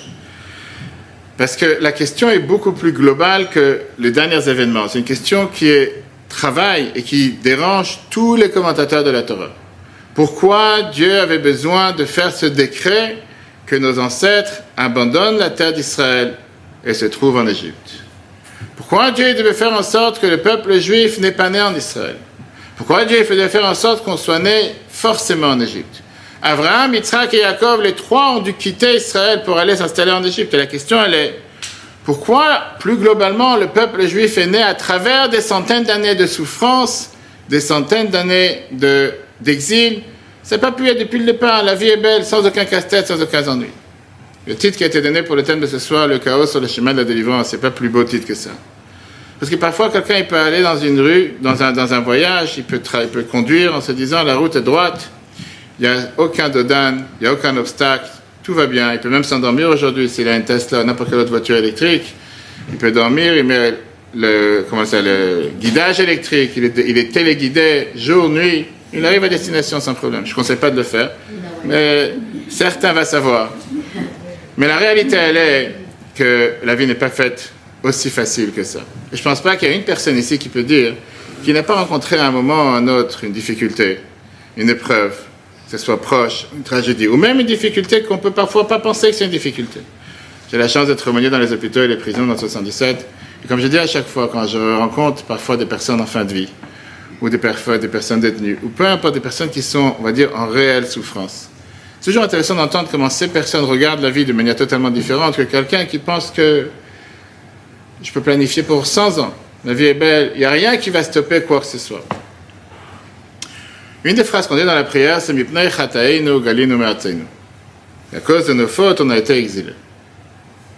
Speaker 1: Parce que la question est beaucoup plus globale que les derniers événements. C'est une question qui est travail et qui dérange tous les commentateurs de la Torah. Pourquoi Dieu avait besoin de faire ce décret que nos ancêtres abandonnent la terre d'Israël et se trouvent en Égypte. Pourquoi Dieu devait faire en sorte que le peuple juif n'est pas né en Israël? Pourquoi Dieu devait faire en sorte qu'on soit né forcément en Égypte? Abraham, Yitzhak et Jacob, les trois ont dû quitter Israël pour aller s'installer en Égypte. Et la question, elle est, pourquoi, plus globalement, le peuple juif est né à travers des centaines d'années de souffrance, des centaines d'années d'exil C'est pas pu être depuis le départ. La vie est belle, sans aucun casse-tête, sans aucun ennui. Le titre qui a été donné pour le thème de ce soir, le chaos sur le chemin de la délivrance, c'est pas plus beau titre que ça. Parce que parfois, quelqu'un peut aller dans une rue, dans un, voyage, il peut, il peut conduire en se disant la route est droite, il n'y a aucun dodan, il n'y a aucun obstacle, tout va bien. Il peut même s'endormir aujourd'hui s'il a une Tesla n'importe quelle autre voiture électrique. Il peut dormir, il met le, comment ça, le guidage électrique, il est, il est téléguidé jour, nuit, il arrive à destination sans problème. Je ne conseille pas de le faire, mais certains vont savoir. Mais la réalité, elle est que la vie n'est pas faite aussi facile que ça. Et je ne pense pas qu'il y a une personne ici qui peut dire qu'il n'a pas rencontré à un moment ou à un autre une difficulté, une épreuve, que ce soit proche, une tragédie, ou même une difficulté qu'on peut parfois pas penser que c'est une difficulté. J'ai la chance d'être aumônier dans les hôpitaux et les prisons dans 77. Et comme je dis à chaque fois, quand je rencontre parfois des personnes en fin de vie, ou des, personnes détenues, ou peu importe des personnes qui sont, on va dire, en réelle souffrance, c'est toujours intéressant d'entendre comment ces personnes regardent la vie de manière totalement différente que quelqu'un qui pense que je peux planifier pour 100 ans. La vie est belle, il n'y a rien qui va stopper quoi que ce soit. Une des phrases qu'on dit dans la prière, c'est Mipnei galinu À cause de nos fautes, on a été exilés.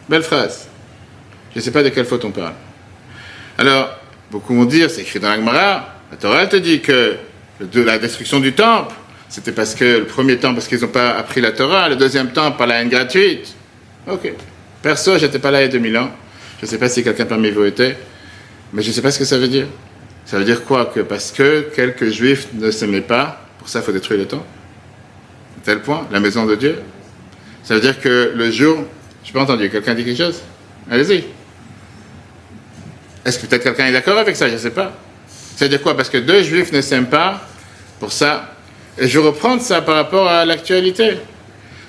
Speaker 1: Belle phrase. Je ne sais pas de quelle faute on parle. Alors, beaucoup vont dire, c'est écrit dans l'Agmara, la Torah te dit que de la destruction du temple, c'était parce que le premier temple, parce qu'ils n'ont pas appris la Torah, le deuxième temple, par la haine gratuite. Ok. Perso, j'étais pas là il y a 2000 ans. Je ne sais pas si quelqu'un parmi vous était, mais je ne sais pas ce que ça veut dire. Ça veut dire quoi? Que parce que quelques juifs ne s'aimaient pas, pour ça il faut détruire le temple À tel point, la maison de Dieu. Ça veut dire que le jour. Je n'ai pas entendu, quelqu'un dit quelque chose? Allez-y. Est-ce que peut-être quelqu'un est d'accord avec ça? Je ne sais pas. Ça veut dire quoi? Parce que deux juifs ne s'aiment pas, pour ça. Et je reprends ça par rapport à l'actualité.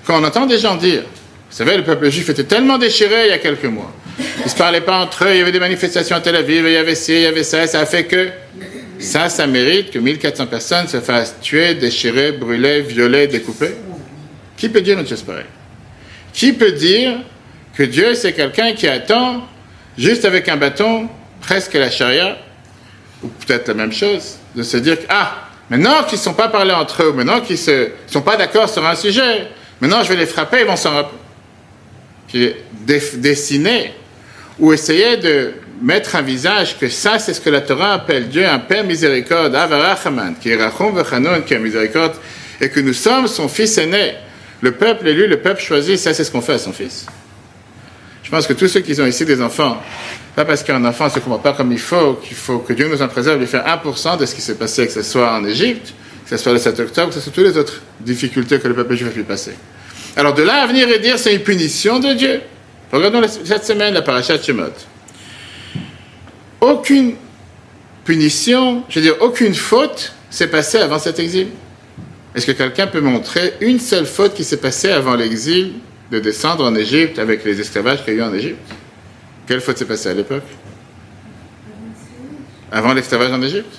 Speaker 1: Quand on entend des gens dire, vous savez, le peuple juif était tellement déchiré il y a quelques mois. Ils ne se parlaient pas entre eux, il y avait des manifestations à Tel Aviv, il y avait ci, il y avait ça, ça a fait que ça, ça mérite que 1400 personnes se fassent tuer, déchirer, brûler, violer, découper. Qui peut dire une chose pareille? Qui peut dire que Dieu, c'est quelqu'un qui attend, juste avec un bâton, presque la charia, ou peut-être la même chose, de se dire ah, maintenant qu'ils ne sont pas parlés entre eux, maintenant qu'ils ne sont pas d'accord sur un sujet, maintenant je vais les frapper, ils vont s'en rappeler. Dessiner ou essayer de mettre un visage que ça, c'est ce que la Torah appelle Dieu, un Père miséricorde, Avarachaman, qui est Rachom Vechanon, qui est miséricorde, et que nous sommes son fils aîné. Le peuple élu, le peuple choisi, ça, c'est ce qu'on fait à son fils. Je pense que tous ceux qui ont ici des enfants, pas parce qu'un enfant ne se comporte pas comme il faut, qu'il faut que Dieu nous en préserve, lui faire 1% de ce qui s'est passé, que ce soit en Égypte, que ce soit le 7 octobre, que ce soit toutes les autres difficultés que le peuple juif a pu passer. Alors de là à venir et dire c'est une punition de Dieu. Regardons cette semaine la parachat Shemot. Aucune punition, je veux dire, aucune faute s'est passée avant cet exil. Est-ce que quelqu'un peut montrer une seule faute qui s'est passée avant l'exil de descendre en Égypte avec les esclavages qu'il y a eu en Égypte? Quelle faute s'est passée à l'époque? Avant l'esclavage en Égypte?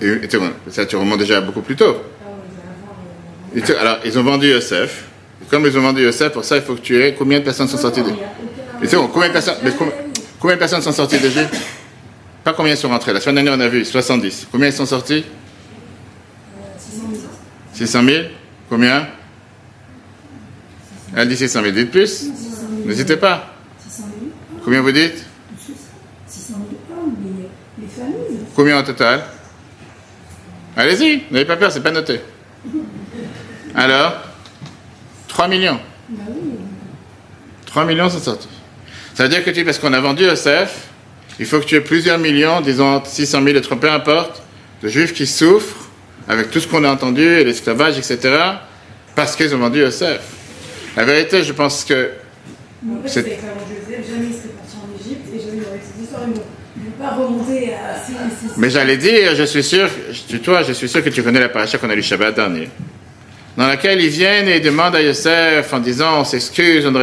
Speaker 1: Et, ça, tu remontes déjà beaucoup plus tôt. Alors, ils ont vendu Yosef. comme ils ont vendu Yosef, pour ça, il faut que tu aies. Combien de personnes sont sorties d'Égypte combien combien, de personnes sont sorties d'Égypte? Pas combien sont rentrées. La semaine dernière, on a vu 70. Combien ils sont sortis? 600 000 Combien? Elle dit 600 000. Dites plus. N'hésitez pas. Combien vous dites? 600 000 Combien au total? Allez-y, n'avez pas peur, c'est pas noté. Alors? 3 millions. 3 millions sont sortis. Ça veut dire que tu, parce qu'on a vendu ESF, il faut que tu aies plusieurs millions, disons 600 000 et peu importe, de juifs qui souffrent avec tout ce qu'on a entendu, l'esclavage, etc., parce qu'ils ont vendu ESF. La vérité, je pense que.
Speaker 2: c'est...
Speaker 1: Mais j'allais dire, je suis sûr, toi, je suis sûr que tu connais la paracha qu'on a lu Shabbat dernier dans laquelle ils viennent et demandent à Yosef en disant on s'excuse, on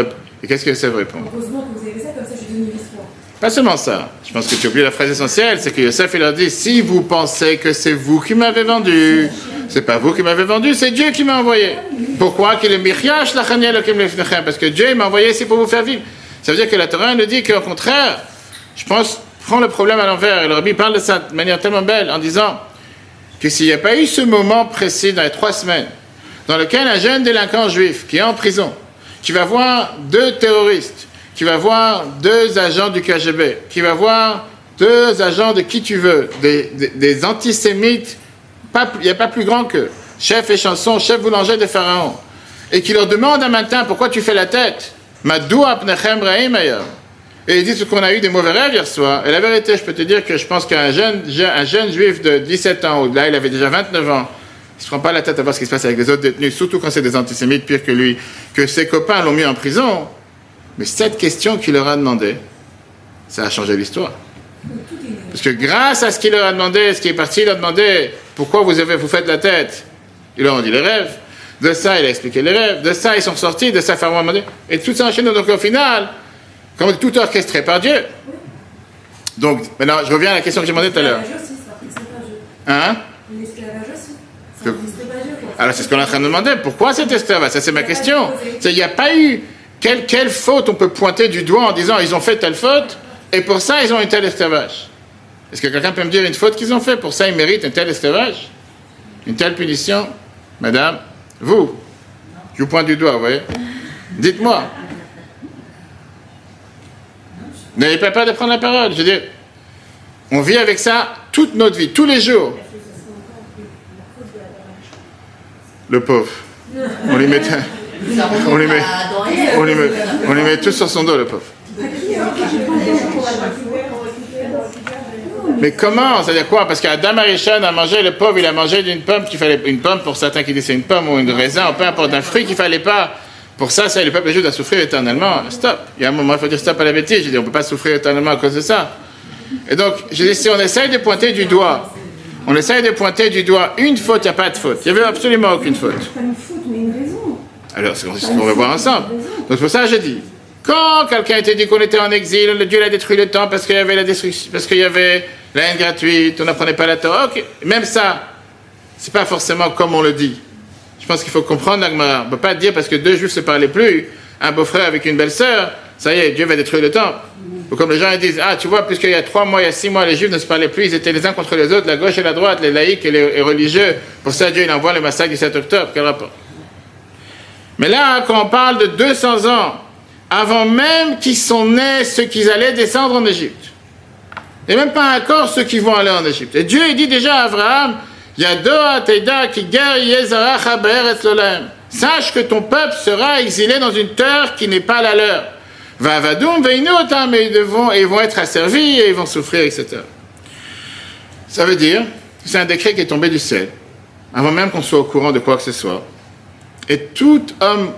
Speaker 1: Et qu'est-ce que Yosef répond?
Speaker 2: Heureusement que vous avez ça, comme ça je donne l'histoire.
Speaker 1: Pas seulement ça. Je pense que tu oublies la phrase essentielle, c'est que Yosef il leur dit si vous pensez que c'est vous qui m'avez vendu, c'est pas vous qui m'avez vendu, c'est Dieu qui m'a envoyé. Pourquoi qu'il est Parce que Dieu m'a envoyé ici pour vous faire vivre. Ça veut dire que la Torah nous dit qu'au contraire, je pense, prends le problème à l'envers. Et le Rabbi parle de ça de manière tellement belle en disant que s'il n'y a pas eu ce moment précis dans les trois semaines, dans lequel un jeune délinquant juif qui est en prison, qui va voir deux terroristes, qui va voir deux agents du KGB, qui va voir deux agents de qui tu veux, des, antisémites, il n'y a pas plus grand que chef et chanson, chef boulanger de Pharaon, et qui leur demande un matin pourquoi tu fais la tête? Et ils disent qu'on a eu des mauvais rêves hier soir. Et la vérité, je peux te dire que je pense qu'un jeune, un jeune juif de 17 ans, ou là il avait déjà 29 ans, il ne se prend pas la tête à voir ce qui se passe avec les autres détenus, surtout quand c'est des antisémites pires que lui, que ses copains l'ont mis en prison. Mais cette question qu'il leur a demandé, ça a changé l'histoire. Parce que grâce à ce qu'il leur a demandé, ce qui est parti, il a demandé pourquoi vous, avez, vous faites la tête? Ils leur ont dit les rêves. De ça, il a expliqué les rêves. De ça, ils sont sortis. De ça, Pharaon a demandé. Et tout ça enchaîné. Donc au final, comme tout orchestré par Dieu. Donc maintenant, je reviens à la question que j'ai demandé tout à l'heure. Hein? alors c'est ce qu'on est en train de demander. Pourquoi cet esclavage Ça c'est ma question. Il n'y a pas eu quelle, faute on peut pointer du doigt en disant ils ont fait telle faute et pour ça ils ont un tel esclavage. Est-ce que quelqu'un peut me dire une faute qu'ils ont fait? Pour ça ils méritent un tel esclavage Une telle punition Madame Vous Je vous pointe du doigt, vous voyez Dites-moi. N'ayez pas peur de prendre la parole. Je veux dire, on vit avec ça toute notre vie, tous les jours. Le pauvre. On lui met, on lui met, on lui met, on lui met tout sur son dos, le pauvre. Mais comment? C'est-à-dire quoi? Parce qu'Adam Arishon a mangé, le pauvre, il a mangé d'une pomme qu'il fallait. Une pomme, pour certains qui disent c'est une pomme ou une raisin, ou peu importe, un fruit qu'il fallait pas. Pour ça, ça, le peuple juif doit souffrir éternellement. Stop. Il y a un moment, il faut dire stop à la bêtise. Je dis, on ne peut pas souffrir éternellement à cause de ça. Et donc, je dis, si on essaye de pointer du doigt, on essaye de pointer du doigt une faute, il n'y a pas de faute. Il n'y avait absolument aucune faute.
Speaker 2: Pas une faute, mais une raison.
Speaker 1: Alors, c'est ce qu'on va voir ensemble. Donc, pour ça, je dis, quand quelqu'un était dit qu'on était en exil, Dieu l'a détruit le temps parce qu'il y avait la destruction, parce qu'il y avait la haine gratuite, on n'apprenait pas la Torah. Ok, même ça, c'est pas forcément comme on le dit. Je pense qu'il faut comprendre l'Agmara. On ne peut pas dire parce que deux juifs se parlaient plus, un beau-frère avec une belle-sœur, ça y est, Dieu va détruire le temple. Ou comme les gens disent, ah, tu vois, puisqu'il y a trois mois, il y a six mois, les juifs ne se parlaient plus, ils étaient les uns contre les autres, la gauche et la droite, les laïcs et les religieux. Pour ça, Dieu, il envoie le massacre du 7 octobre. Quel rapport? Mais là, quand on parle de 200 ans, avant même qu'ils sont nés ceux qui allaient descendre en Égypte, et même pas encore ceux qui vont aller en Égypte. Et Dieu, dit déjà à Abraham, Sache que ton peuple sera exilé dans une terre qui n'est pas la leur. Et ils vont, ils vont être asservis et ils vont souffrir, etc. Ça veut dire c'est un décret qui est tombé du ciel, avant même qu'on soit au courant de quoi que ce soit. Et tout homme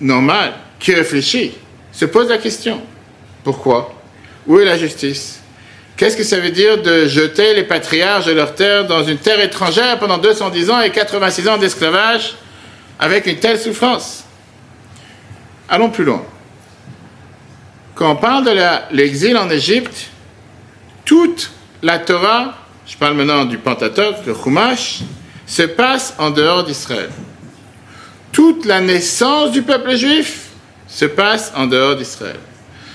Speaker 1: normal qui réfléchit se pose la question pourquoi? Où est la justice? Qu'est-ce que ça veut dire de jeter les patriarches de leur terre dans une terre étrangère pendant 210 ans et 86 ans d'esclavage avec une telle souffrance? Allons plus loin. Quand on parle de l'exil en Égypte, toute la Torah, je parle maintenant du Pentateuch, le Chumash, se passe en dehors d'Israël. Toute la naissance du peuple juif se passe en dehors d'Israël.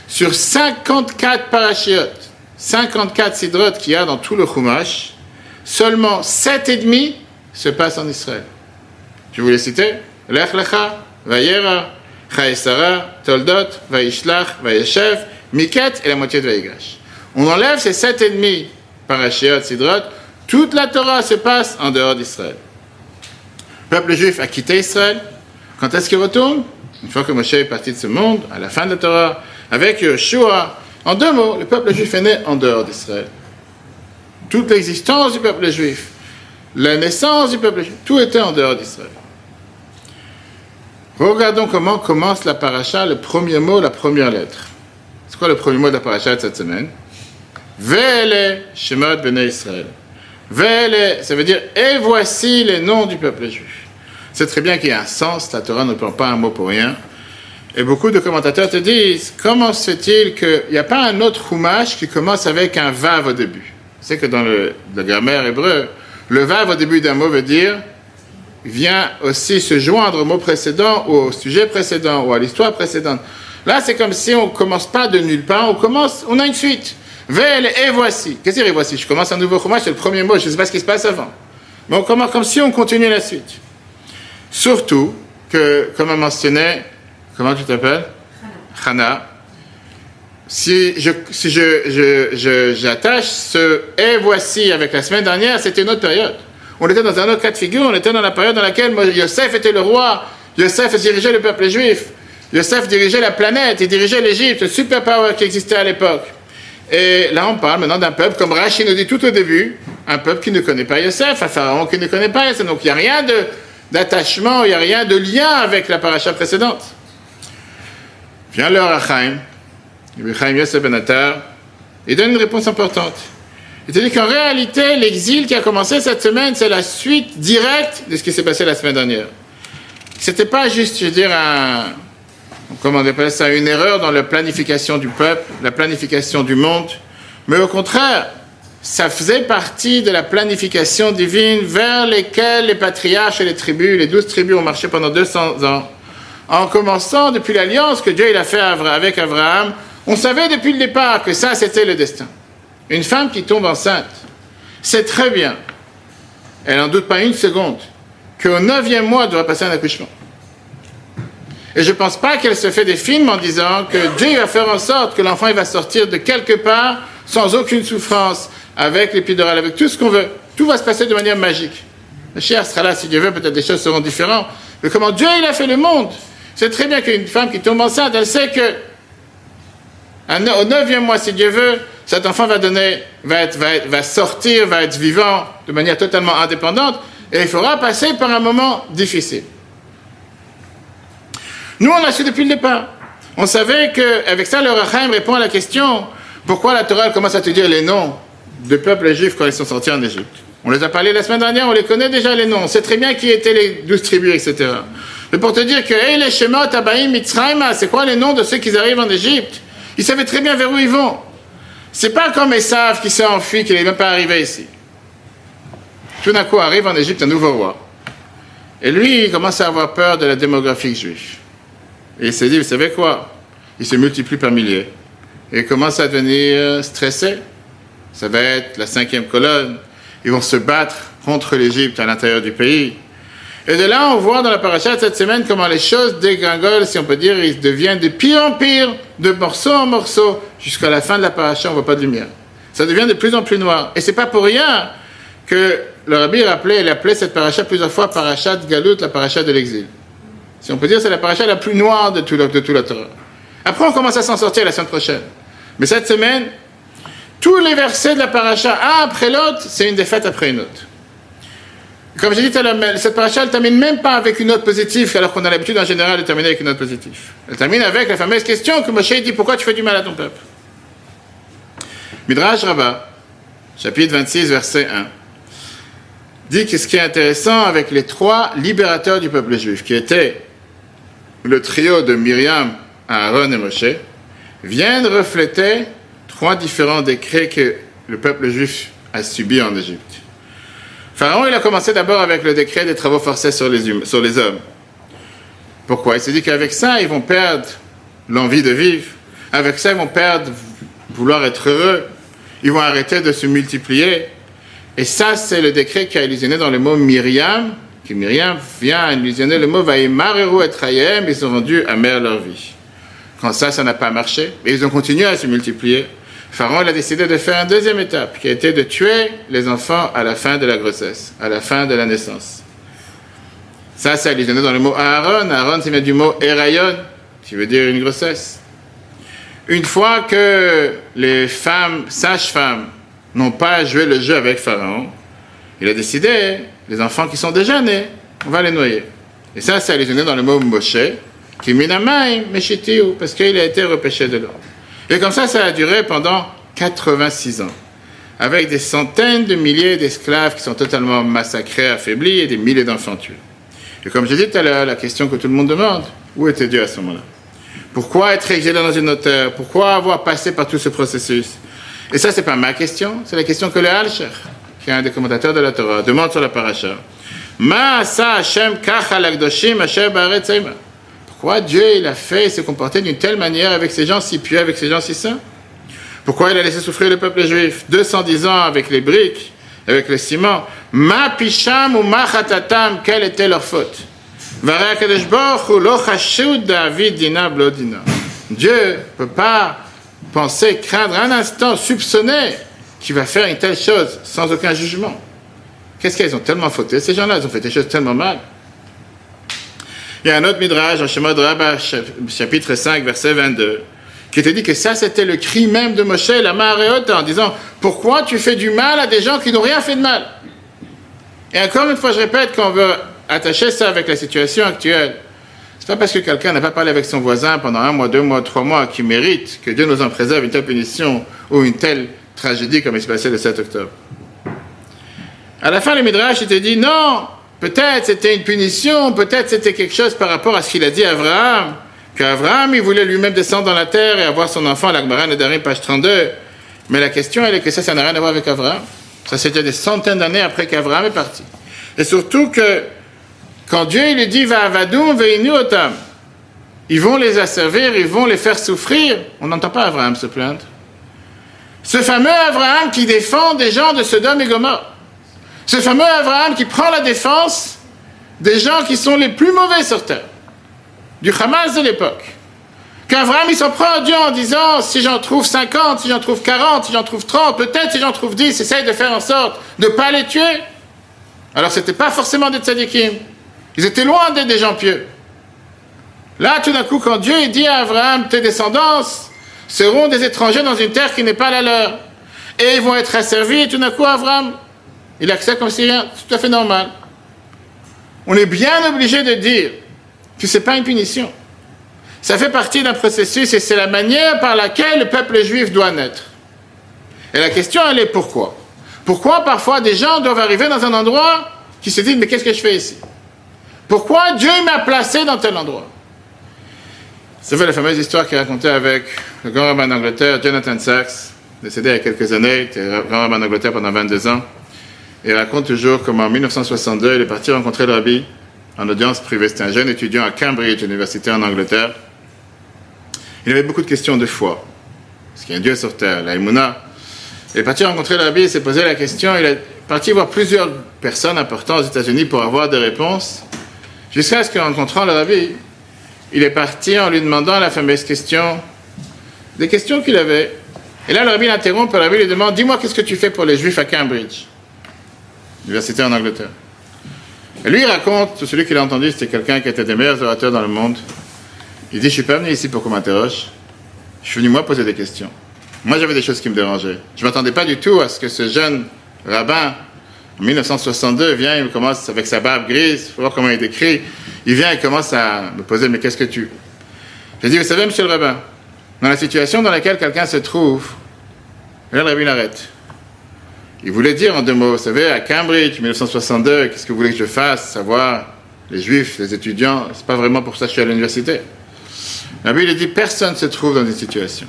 Speaker 1: Sur 54 parachiotes, 54 sidrotes qu'il y a dans tout le Chumash, seulement 7,5 se passent en Israël. Je vous les citer Lech Lecha, Vayera, Chaesara, Toldot, Vaishlach, Vayeshev, Miket et la moitié de Vayigash. On enlève ces 7,5 parashiot, sidrot, toute la Torah se passe en dehors d'Israël. Le peuple juif a quitté Israël. Quand est-ce qu'il retourne? Une fois que Moshe est parti de ce monde, à la fin de la Torah, avec Yeshua, en deux mots, le peuple juif est né en dehors d'Israël. Toute l'existence du peuple juif, la naissance du peuple juif, tout était en dehors d'Israël. Regardons comment commence la paracha, le premier mot, la première lettre. C'est quoi le premier mot de la paracha de cette semaine? Vele Shemot Bene Israël. Ça veut dire et voici les noms du peuple juif. C'est très bien qu'il y a un sens, la Torah ne prend pas un mot pour rien. Et beaucoup de commentateurs te disent, comment se fait-il qu'il n'y a pas un autre Chumash qui commence avec un vav au début? C'est que dans le, la grammaire hébreu, le vav au début d'un mot veut dire vient aussi se joindre au mot précédent ou au sujet précédent ou à l'histoire précédente. Là, c'est comme si on commence pas de nulle part, on commence, on a une suite. Vel et voici. Qu'est-ce que c'est voici? Je commence un nouveau Chumash, c'est le premier mot, je ne sais pas ce qui se passe avant. Mais on commence comme si on continuait la suite. Surtout que, comme on mentionnait, Comment tu t'appelles? Hana. Si je si je, j'attache ce et voici avec la semaine dernière, c'était une autre période. On était dans un autre cas de figure, on était dans la période dans laquelle Yosef était le roi Yosef dirigeait le peuple juif. Yosef dirigeait la planète, il dirigeait l'Égypte, le superpower qui existait à l'époque. Et là, on parle maintenant d'un peuple, comme Rachid nous dit tout au début, un peuple qui ne connaît pas Yosef, un pharaon qui ne connaît pas Yosef. Donc il n'y a rien d'attachement, il n'y a rien de lien avec la paracha précédente. Vient l'heure à Chaim, Chaim Yosef Benatar, il donne une réponse importante. Dit qu'en réalité, l'exil qui a commencé cette semaine, c'est la suite directe de ce qui s'est passé la semaine dernière. C'était pas juste, je veux dire, un, comment on appelle ça, une erreur dans la planification du peuple, la planification du monde, mais au contraire, ça faisait partie de la planification divine vers lesquelles les patriarches et les tribus, les douze tribus ont marché pendant 200 ans. En commençant depuis l'alliance que Dieu a fait avec Abraham, on savait depuis le départ que ça c'était le destin. Une femme qui tombe enceinte sait très bien, elle n'en doute pas une seconde, qu'au neuvième mois, elle doit passer un accouchement. Et je ne pense pas qu'elle se fait des films en disant que Dieu va faire en sorte que l'enfant va sortir de quelque part sans aucune souffrance, avec l'épidurale, avec tout ce qu'on veut. Tout va se passer de manière magique. Le cher sera là si Dieu veut, peut-être des choses seront différentes. Mais comment Dieu il a fait le monde? C'est très bien qu'une femme qui tombe enceinte, elle sait que au neuvième mois, si Dieu veut, cet enfant va donner, va sortir, va être vivant de manière totalement indépendante, et il faudra passer par un moment difficile. Nous, on l'a su depuis le départ. On savait qu'avec ça, le Rachaim répond à la question pourquoi la Torah commence à te dire les noms des peuples juifs quand ils sont sortis en Égypte? On les a parlé la semaine dernière, on les connaît déjà les noms, on sait très bien qui étaient les douze tribus, etc. Mais pour te dire que hey, les Shemot, Abaïm, Mitzrayim, c'est quoi les noms de ceux qui arrivent en Égypte? Ils savaient très bien vers où ils vont. C'est pas comme Esav qui s'est enfui, qui n'est même pas arrivé ici. Tout d'un coup arrive en Égypte un nouveau roi. Et lui, il commence à avoir peur de la démographie juive. Et il s'est dit, vous savez quoi? Il se multiplie par milliers. Et il commence à devenir stressé. Ça va être la cinquième colonne. Ils vont se battre contre l'Égypte à l'intérieur du pays. Et de là, on voit dans la paracha cette semaine comment les choses dégringolent, si on peut dire, ils deviennent de pire en pire, de morceau en morceau, jusqu'à la fin de la paracha, on voit pas de lumière. Ça devient de plus en plus noir. Et c'est pas pour rien que le rabbi rappelait, il appelait cette paracha plusieurs fois parachat Galout, la paracha de l'exil. Si on peut dire, c'est la paracha la plus noire de tout, de tout la Torah. Après, on commence à s'en sortir la semaine prochaine. Mais cette semaine, tous les versets de la paracha, un après l'autre, c'est une défaite après une autre. Comme j'ai dit cette paracha, elle termine même pas avec une note positive, alors qu'on a l'habitude en général de terminer avec une note positive. Elle termine avec la fameuse question que Moshe dit pourquoi tu fais du mal à ton peuple? Midrash Rabbah, chapitre 26, verset 1, dit que ce qui est intéressant avec les trois libérateurs du peuple juif, qui étaient le trio de Myriam, Aaron et Moshe, viennent refléter trois différents décrets que le peuple juif a subis en Égypte. Pharaon, il a commencé d'abord avec le décret des travaux forcés sur les, hum-, sur les hommes. Pourquoi? Il s'est dit qu'avec ça, ils vont perdre l'envie de vivre. Avec ça, ils vont perdre vouloir être heureux. Ils vont arrêter de se multiplier. Et ça, c'est le décret qui a illusionné dans le mot Myriam, que Myriam vient illusionner le mot Vaïmareru et Trayem, ils ont rendu amère leur vie. Quand ça, ça n'a pas marché, et ils ont continué à se multiplier, Pharaon a décidé de faire une deuxième étape, qui été de tuer les enfants à la fin de la grossesse, à la fin de la naissance. Ça, c'est illusionné dans le mot Aaron. Aaron, c'est bien du mot Erayon, qui veut dire une grossesse. Une fois que les femmes, sages-femmes, n'ont pas joué le jeu avec Pharaon, il a décidé les enfants qui sont déjà nés, on va les noyer. Et ça, c'est allusionné dans le mot Moshe, qui minamaim meshitiu, parce qu'il a été repêché de l'eau. Et comme ça, ça a duré pendant 86 ans, avec des centaines de milliers d'esclaves qui sont totalement massacrés, affaiblis, et des milliers d'enfants tués. Et comme j'ai dit tout à l'heure, la question que tout le monde demande, où était Dieu à ce moment-là? Pourquoi être exilé dans une autre terre? Pourquoi avoir passé par tout ce processus? Et ça, c'est pas ma question, c'est la question que le Alcher, qui est un des commentateurs de la Torah, demande sur la paracha. Pourquoi Dieu il a fait et s'est comporté d'une telle manière avec ces gens si pieux, avec ces gens si saints? Pourquoi il a laissé souffrir le peuple juif? 210 ans avec les briques, avec le ciment. Ma pisham ou ma quelle était leur faute? Dieu ne peut pas penser, craindre un instant, soupçonner qui va faire une telle chose sans aucun jugement. Qu'est-ce qu'ils ont tellement fauté? Ces gens-là, ils ont fait des choses tellement mal. Il y a un autre Midrash, en Shemot Rabbah, chapitre 5, verset 22, qui te dit que ça, c'était le cri même de Moshe, la Maharéota, en disant Pourquoi tu fais du mal à des gens qui n'ont rien fait de mal? Et encore une fois, je répète qu'on veut attacher ça avec la situation actuelle. C'est pas parce que quelqu'un n'a pas parlé avec son voisin pendant un mois, deux mois, trois mois qui mérite que Dieu nous en préserve une telle punition ou une telle tragédie comme il s'est passé le 7 octobre. À la fin, le Midrash était dit non, peut-être c'était une punition, peut-être c'était quelque chose par rapport à ce qu'il a dit à Abraham, qu'Abraham, il voulait lui-même descendre dans la terre et avoir son enfant, l'Agmaran Nedarim, page 32. Mais la question, elle est que ça, ça n'a rien à voir avec Abraham. Ça, c'était des centaines d'années après qu'Abraham est parti. Et surtout que quand Dieu lui dit va avadoum veinu otam, ils vont les asservir, ils vont les faire souffrir. On n'entend pas Abraham se plaindre. Ce fameux Abraham qui défend des gens de Sodome et Gomorre. Ce fameux Abraham qui prend la défense des gens qui sont les plus mauvais sur terre. Du Hamas de l'époque. Qu'Abraham, il s'en prend à Dieu en disant, si j'en trouve 50, si j'en trouve 40, si j'en trouve 30, peut-être si j'en trouve 10, essaye de faire en sorte de ne pas les tuer. Alors, ce n'était pas forcément des tzadikim. Ils étaient loin d'être des gens pieux. Là, tout d'un coup, quand Dieu dit à Abraham, tes descendants seront des étrangers dans une terre qui n'est pas la leur. Et ils vont être asservis, et tout d'un coup, Abraham, il accepte comme si rien, tout à fait normal. On est bien obligé de dire que ce n'est pas une punition. Ça fait partie d'un processus et c'est la manière par laquelle le peuple juif doit naître. Et la question, elle est pourquoi? Pourquoi parfois des gens doivent arriver dans un endroit qui se disent, mais qu'est-ce que je fais ici? Pourquoi Dieu m'a placé dans tel endroit? C'est la fameuse histoire qu'il racontait avec le grand rabbin d'Angleterre, Jonathan Sachs, décédé il y a quelques années, il était grand rabbin d'Angleterre pendant 22 ans. il raconte toujours comment en 1962, il est parti rencontrer le rabbi en audience privée. C'était un jeune étudiant à Cambridge, université en Angleterre. Il avait beaucoup de questions de foi. Est-ce qu'il y a un Dieu sur terre La Il est parti rencontrer le rabbi, il s'est posé la question. Il est parti voir plusieurs personnes importantes aux États-Unis pour avoir des réponses. Jusqu'à ce qu'en rencontrant le rabbi, il est parti en lui demandant la fameuse question, des questions qu'il avait. Et là, le rabbi l'interrompt, le rabbi lui demande Dis-moi, qu'est-ce que tu fais pour les juifs à Cambridge, université en Angleterre Et lui, il raconte, celui qui l'a entendu, c'était quelqu'un qui était des meilleurs orateurs dans le monde. Il dit Je suis pas venu ici pour qu'on m'interroge. Je suis venu, moi, poser des questions. Moi, j'avais des choses qui me dérangeaient. Je ne m'attendais pas du tout à ce que ce jeune rabbin en 1962, il vient, il commence avec sa barbe grise, il faut voir comment il décrit. Il vient et commence à me poser, mais qu'est-ce que tu... J'ai dit, vous savez, monsieur le rabbin, dans la situation dans laquelle quelqu'un se trouve, là, le rabbin arrête. Il voulait dire en deux mots, vous savez, à Cambridge, 1962, qu'est-ce que vous voulez que je fasse Savoir les juifs, les étudiants, c'est pas vraiment pour ça que je suis à l'université. La Bible dit, personne ne se trouve dans une situation.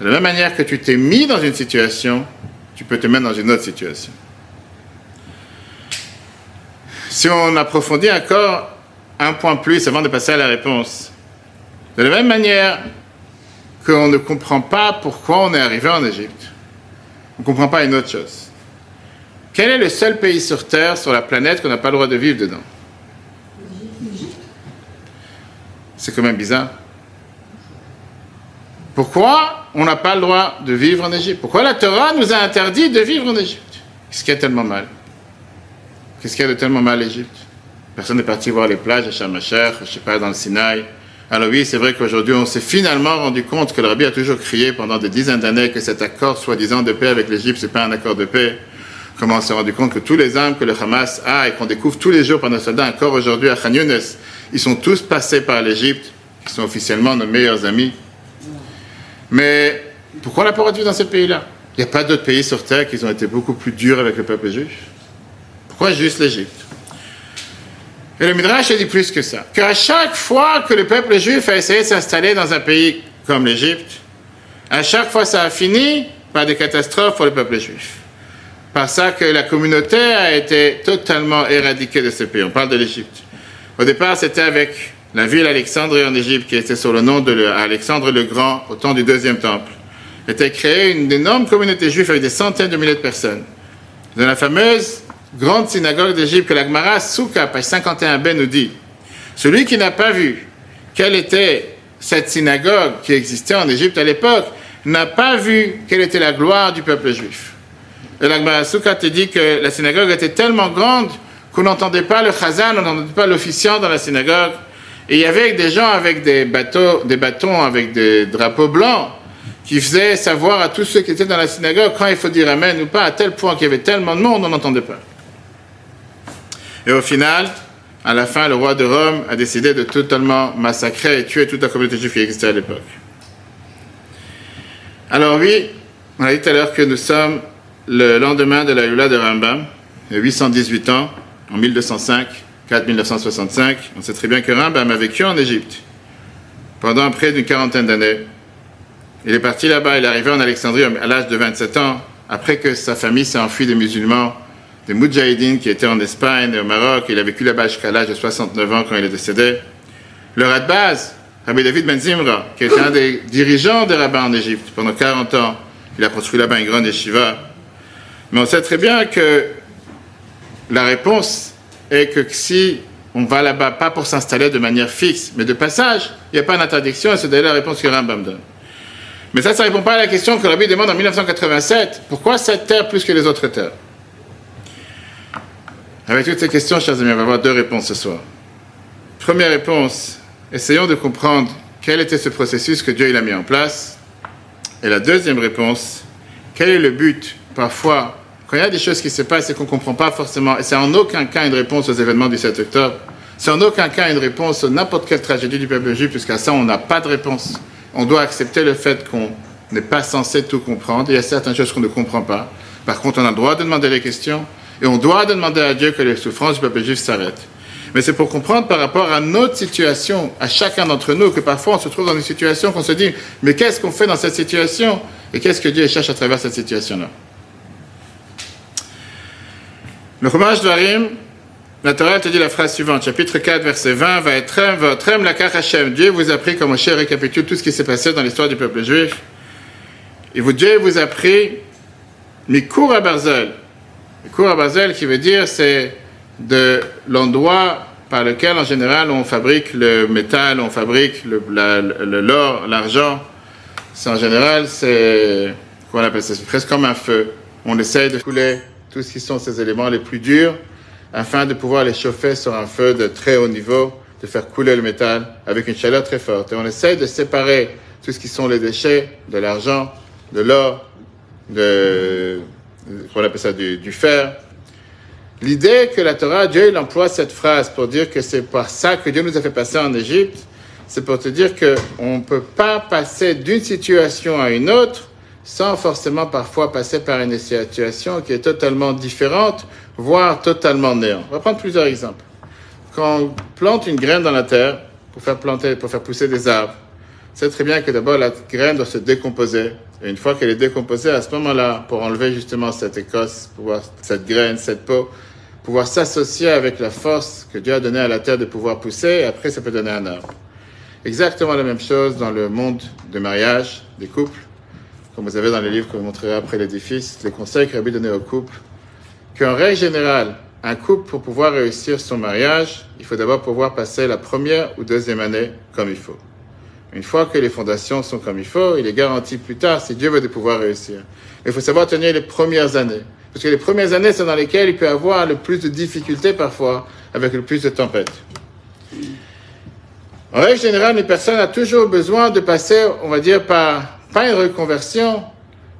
Speaker 1: De la même manière que tu t'es mis dans une situation, tu peux te mettre dans une autre situation. Si on approfondit encore un point plus avant de passer à la réponse, de la même manière qu'on ne comprend pas pourquoi on est arrivé en Égypte, on ne comprend pas une autre chose. Quel est le seul pays sur Terre, sur la planète, qu'on n'a pas le droit de vivre dedans? C'est quand même bizarre. Pourquoi on n'a pas le droit de vivre en Égypte? Pourquoi la Torah nous a interdit de vivre en Égypte? Qu'est-ce qui est tellement mal Qu'est-ce qu'il y a de tellement mal l'Égypte? Personne n'est parti voir les plages à Sharm je ne sais pas, dans le Sinaï. Alors oui, c'est vrai qu'aujourd'hui, on s'est finalement rendu compte que le Rabbi a toujours crié pendant des dizaines d'années que cet accord soi-disant de paix avec l'Égypte, ce n'est pas un accord de paix. Comment on s'est rendu compte que tous les âmes que le Hamas a et qu'on découvre tous les jours par nos soldats, encore aujourd'hui à Khan Younes, ils sont tous passés par l'Égypte, qui sont officiellement nos meilleurs amis. Mais pourquoi on n'a pas dans ce pays-là? Il n'y a pas d'autres pays sur Terre qui ont été beaucoup plus durs avec le peuple juif? Juste l'Égypte? Et le Midrash dit plus que ça. Qu'à chaque fois que le peuple juif a essayé de s'installer dans un pays comme l'Égypte, à chaque fois ça a fini par des catastrophes pour le peuple juif. Par ça que la communauté a été totalement éradiquée de ce pays. On parle de l'Égypte. Au départ, c'était avec la ville Alexandrie en Égypte, qui était sur le nom de Alexandre le Grand au temps du deuxième temple. Était créée une énorme communauté juive avec des centaines de milliers de personnes. Dans la fameuse grande synagogue d'Égypte que la Gemara Souka, page 51b, nous dit Celui qui n'a pas vu quelle était cette synagogue qui existait en Égypte à l'époque n'a pas vu quelle était la gloire du peuple juif. Et la Gemara Souka te dit que la synagogue était tellement grande qu'on n'entendait pas le chazan, on n'entendait pas l'officiant dans la synagogue. Et il y avait des gens avec des bateaux, des bâtons avec des drapeaux blancs qui faisaient savoir à tous ceux qui étaient dans la synagogue quand il faut dire Amen ou pas, à tel point qu'il y avait tellement de monde, on n'entendait pas. Et au final, à la fin, le roi de Rome a décidé de totalement massacrer et tuer toute la communauté juive qui existait à l'époque. Alors oui, on a dit tout à l'heure que nous sommes le lendemain de la Lula de Rambam, il y a 818 ans, en 1205, 4 1965. On sait très bien que Rambam a vécu en Égypte pendant près d'une quarantaine d'années. Il est parti là-bas, il est arrivé en Alexandrie à l'âge de 27 ans, après que sa famille s'est enfuie des musulmans des Moudjahidines qui étaient en Espagne et au Maroc. Il a vécu là-bas jusqu'à l'âge de 69 ans quand il est décédé. Le base, Rabbi David Ben Zimra, qui était un des dirigeants des rabbins en Égypte pendant 40 ans, il a construit là-bas une grande yeshiva. Mais on sait très bien que la réponse est que si on va là-bas pas pour s'installer de manière fixe, mais de passage, il n'y a pas d'interdiction et c'est d'ailleurs la réponse que Rambam donne. Mais ça, ça ne répond pas à la question que Rabbi demande en 1987. Pourquoi cette terre plus que les autres terres? Avec toutes ces questions, chers amis, on va avoir deux réponses ce soir. Première réponse, essayons de comprendre quel était ce processus que Dieu il a mis en place. Et la deuxième réponse, quel est le but Parfois, quand il y a des choses qui se passent et qu'on ne comprend pas forcément, et c'est en aucun cas une réponse aux événements du 7 octobre, c'est en aucun cas une réponse à n'importe quelle tragédie du peuple juif, puisqu'à ça, on n'a pas de réponse. On doit accepter le fait qu'on n'est pas censé tout comprendre. Il y a certaines choses qu'on ne comprend pas. Par contre, on a le droit de demander les questions. Et on doit demander à Dieu que les souffrances du peuple juif s'arrêtent. Mais c'est pour comprendre par rapport à notre situation, à chacun d'entre nous, que parfois on se trouve dans une situation qu'on se dit, mais qu'est-ce qu'on fait dans cette situation? Et qu'est-ce que Dieu cherche à travers cette situation-là? Le de Varim, la Torah te dit la phrase suivante, chapitre 4, verset 20, va être la Hashem. Dieu vous a pris, comme Moshe récapitule tout ce qui s'est passé dans l'histoire du peuple juif. Et vous, Dieu vous a pris, Mikur à Barzel, le cours à Basel, qui veut dire, c'est de l'endroit par lequel, en général, on fabrique le métal, on fabrique l'or, l'argent. C'est en général, c'est, comment on appelle ça, presque comme un feu. On essaye de couler tout ce qui sont ces éléments les plus durs afin de pouvoir les chauffer sur un feu de très haut niveau, de faire couler le métal avec une chaleur très forte. Et on essaye de séparer tout ce qui sont les déchets, de l'argent, de l'or, de, on appelle ça du, fer. L'idée que la Torah, Dieu, il emploie cette phrase pour dire que c'est par ça que Dieu nous a fait passer en Égypte, c'est pour te dire qu'on ne peut pas passer d'une situation à une autre sans forcément parfois passer par une situation qui est totalement différente, voire totalement néant. On va prendre plusieurs exemples. Quand on plante une graine dans la terre pour faire planter, pour faire pousser des arbres, c'est très bien que d'abord la graine doit se décomposer. Et une fois qu'elle est décomposée, à ce moment-là, pour enlever justement cette écosse, pouvoir, cette graine, cette peau, pouvoir s'associer avec la force que Dieu a donnée à la terre de pouvoir pousser, et après ça peut donner un arbre. Exactement la même chose dans le monde de mariage, des couples. Comme vous avez dans les livres que vous montrerez après l'édifice, les conseils que Rabbi donnait aux couples, qu'en règle générale, un couple, pour pouvoir réussir son mariage, il faut d'abord pouvoir passer la première ou deuxième année comme il faut. Une fois que les fondations sont comme il faut, il est garanti plus tard, si Dieu veut, de pouvoir réussir. Il faut savoir tenir les premières années. Parce que les premières années sont dans lesquelles il peut avoir le plus de difficultés parfois, avec le plus de tempêtes. En règle générale, une personne a toujours besoin de passer, on va dire, par, pas une reconversion,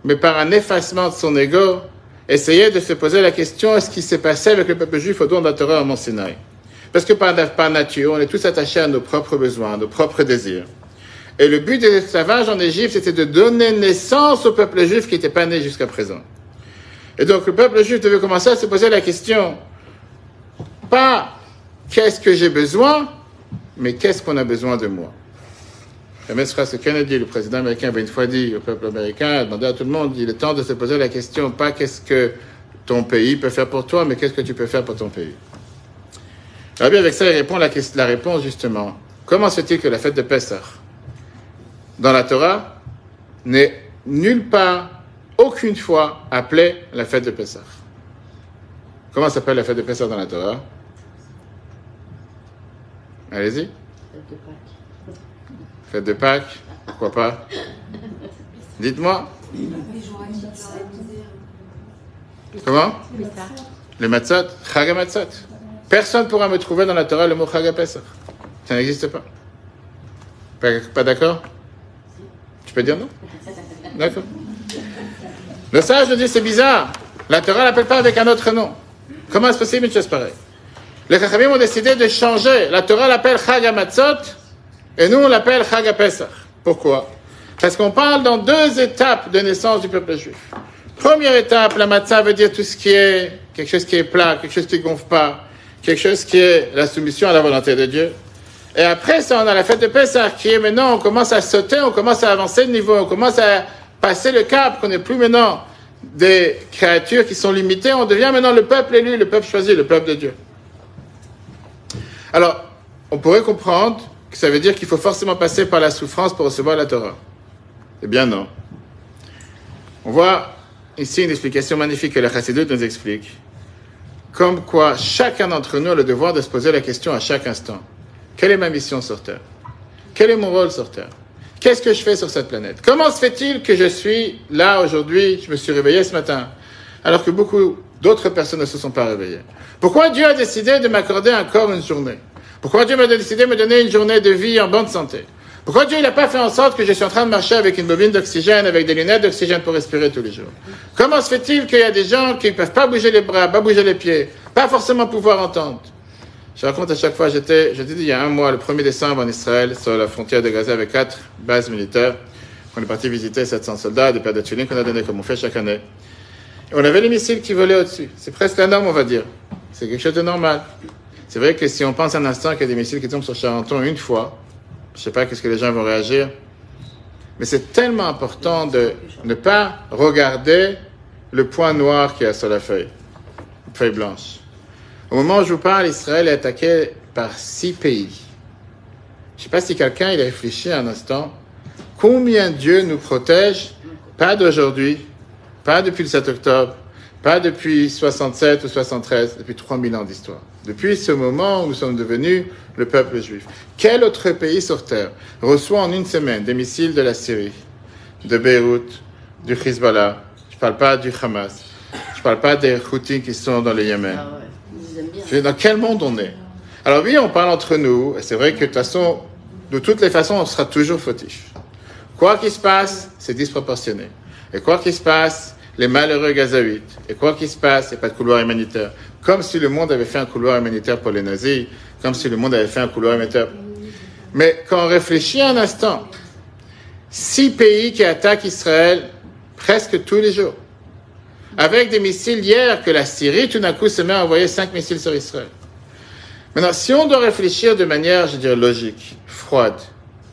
Speaker 1: mais par un effacement de son ego, essayer de se poser la question, est-ce qui s'est passé avec le peuple juif au don de la à Mont Parce que par, par nature, on est tous attachés à nos propres besoins, à nos propres désirs. Et le but de l'esclavage en Égypte, c'était de donner naissance au peuple juif qui n'était pas né jusqu'à présent. Et donc le peuple juif devait commencer à se poser la question, pas qu'est-ce que j'ai besoin, mais qu'est-ce qu'on a besoin de moi? ce Kennedy, le président américain, avait une fois dit au peuple américain, a demandé à tout le monde, il est temps de se poser la question, pas qu'est-ce que ton pays peut faire pour toi, mais qu'est-ce que tu peux faire pour ton pays? Alors bien, avec ça, il répond la, la réponse justement. Comment se fait-il que la fête de Pessah, dans la Torah n'est nulle part, aucune fois appelée la fête de Pessah. Comment s'appelle la fête de Pessah dans la Torah? Allez-y. Fête de Pâques. Fête de Pâques Pourquoi pas? Dites-moi. Comment? Les matzot. Chag matzot. Personne ne pourra me trouver dans la Torah le mot Chag Pesach. Ça n'existe pas. Pas, pas d'accord? Tu peux dire non D'accord. Le sage nous dit c'est bizarre. La Torah l'appelle pas avec un autre nom. Comment est-ce possible une chose pareille Les Chachamim ont décidé de changer. La Torah l'appelle Chag Matzot et nous on l'appelle Chag Pesach. Pourquoi? Parce qu'on parle dans deux étapes de naissance du peuple juif. Première étape, la matzah veut dire tout ce qui est quelque chose qui est plat, quelque chose qui gonfle pas, quelque chose qui est la soumission à la volonté de Dieu. Et après ça, on a la fête de Pessah qui est maintenant, on commence à sauter, on commence à avancer de niveau, on commence à passer le cap, qu'on n'est plus maintenant des créatures qui sont limitées, on devient maintenant le peuple élu, le peuple choisi, le peuple de Dieu. Alors, on pourrait comprendre que ça veut dire qu'il faut forcément passer par la souffrance pour recevoir la Torah. Eh bien non. On voit ici une explication magnifique que la Chassidut nous explique. Comme quoi, chacun d'entre nous a le devoir de se poser la question à chaque instant. Quelle est ma mission sur Terre? Quel est mon rôle sur Terre? Qu'est-ce que je fais sur cette planète? Comment se fait-il que je suis là aujourd'hui? Je me suis réveillé ce matin, alors que beaucoup d'autres personnes ne se sont pas réveillées. Pourquoi Dieu a décidé de m'accorder encore une journée? Pourquoi Dieu m'a décidé de me donner une journée de vie en bonne santé? Pourquoi Dieu n'a pas fait en sorte que je suis en train de marcher avec une bobine d'oxygène, avec des lunettes d'oxygène pour respirer tous les jours? Comment se fait-il qu'il y a des gens qui ne peuvent pas bouger les bras, pas bouger les pieds, pas forcément pouvoir entendre? Je raconte à chaque fois, j'étais, je dit il y a un mois, le 1er décembre en Israël, sur la frontière de Gaza avec quatre bases militaires. On est parti visiter 700 soldats, des paires de tuiles qu'on a donné comme on fait chaque année. Et on avait les missiles qui volaient au-dessus. C'est presque la norme, on va dire. C'est quelque chose de normal. C'est vrai que si on pense un instant qu'il y a des missiles qui tombent sur Charenton une fois, je ne sais pas qu'est-ce que les gens vont réagir. Mais c'est tellement important de ne pas regarder le point noir qui est sur la feuille, feuille blanche. Au moment où je vous parle, Israël est attaqué par six pays. Je ne sais pas si quelqu'un a réfléchi un instant. Combien Dieu nous protège? Pas d'aujourd'hui, pas depuis le 7 octobre, pas depuis 67 ou 73, depuis 3000 ans d'histoire. Depuis ce moment où nous sommes devenus le peuple juif. Quel autre pays sur Terre reçoit en une semaine des missiles de la Syrie, de Beyrouth, du Hezbollah? Je ne parle pas du Hamas. Je ne parle pas des Houthis qui sont dans le Yémen. Ah dans quel monde on est? Alors oui, on parle entre nous, et c'est vrai que de toute façon, de toutes les façons, on sera toujours fautif. Quoi qu'il se passe, c'est disproportionné. Et quoi qu'il se passe, les malheureux gazaouites. Et quoi qu'il se passe, il n'y a pas de couloir humanitaire. Comme si le monde avait fait un couloir humanitaire pour les nazis, comme si le monde avait fait un couloir humanitaire. Mais quand on réfléchit un instant, six pays qui attaquent Israël presque tous les jours, avec des missiles hier que la Syrie tout d'un coup se met à envoyer cinq missiles sur Israël. Maintenant, si on doit réfléchir de manière, je dirais, logique, froide,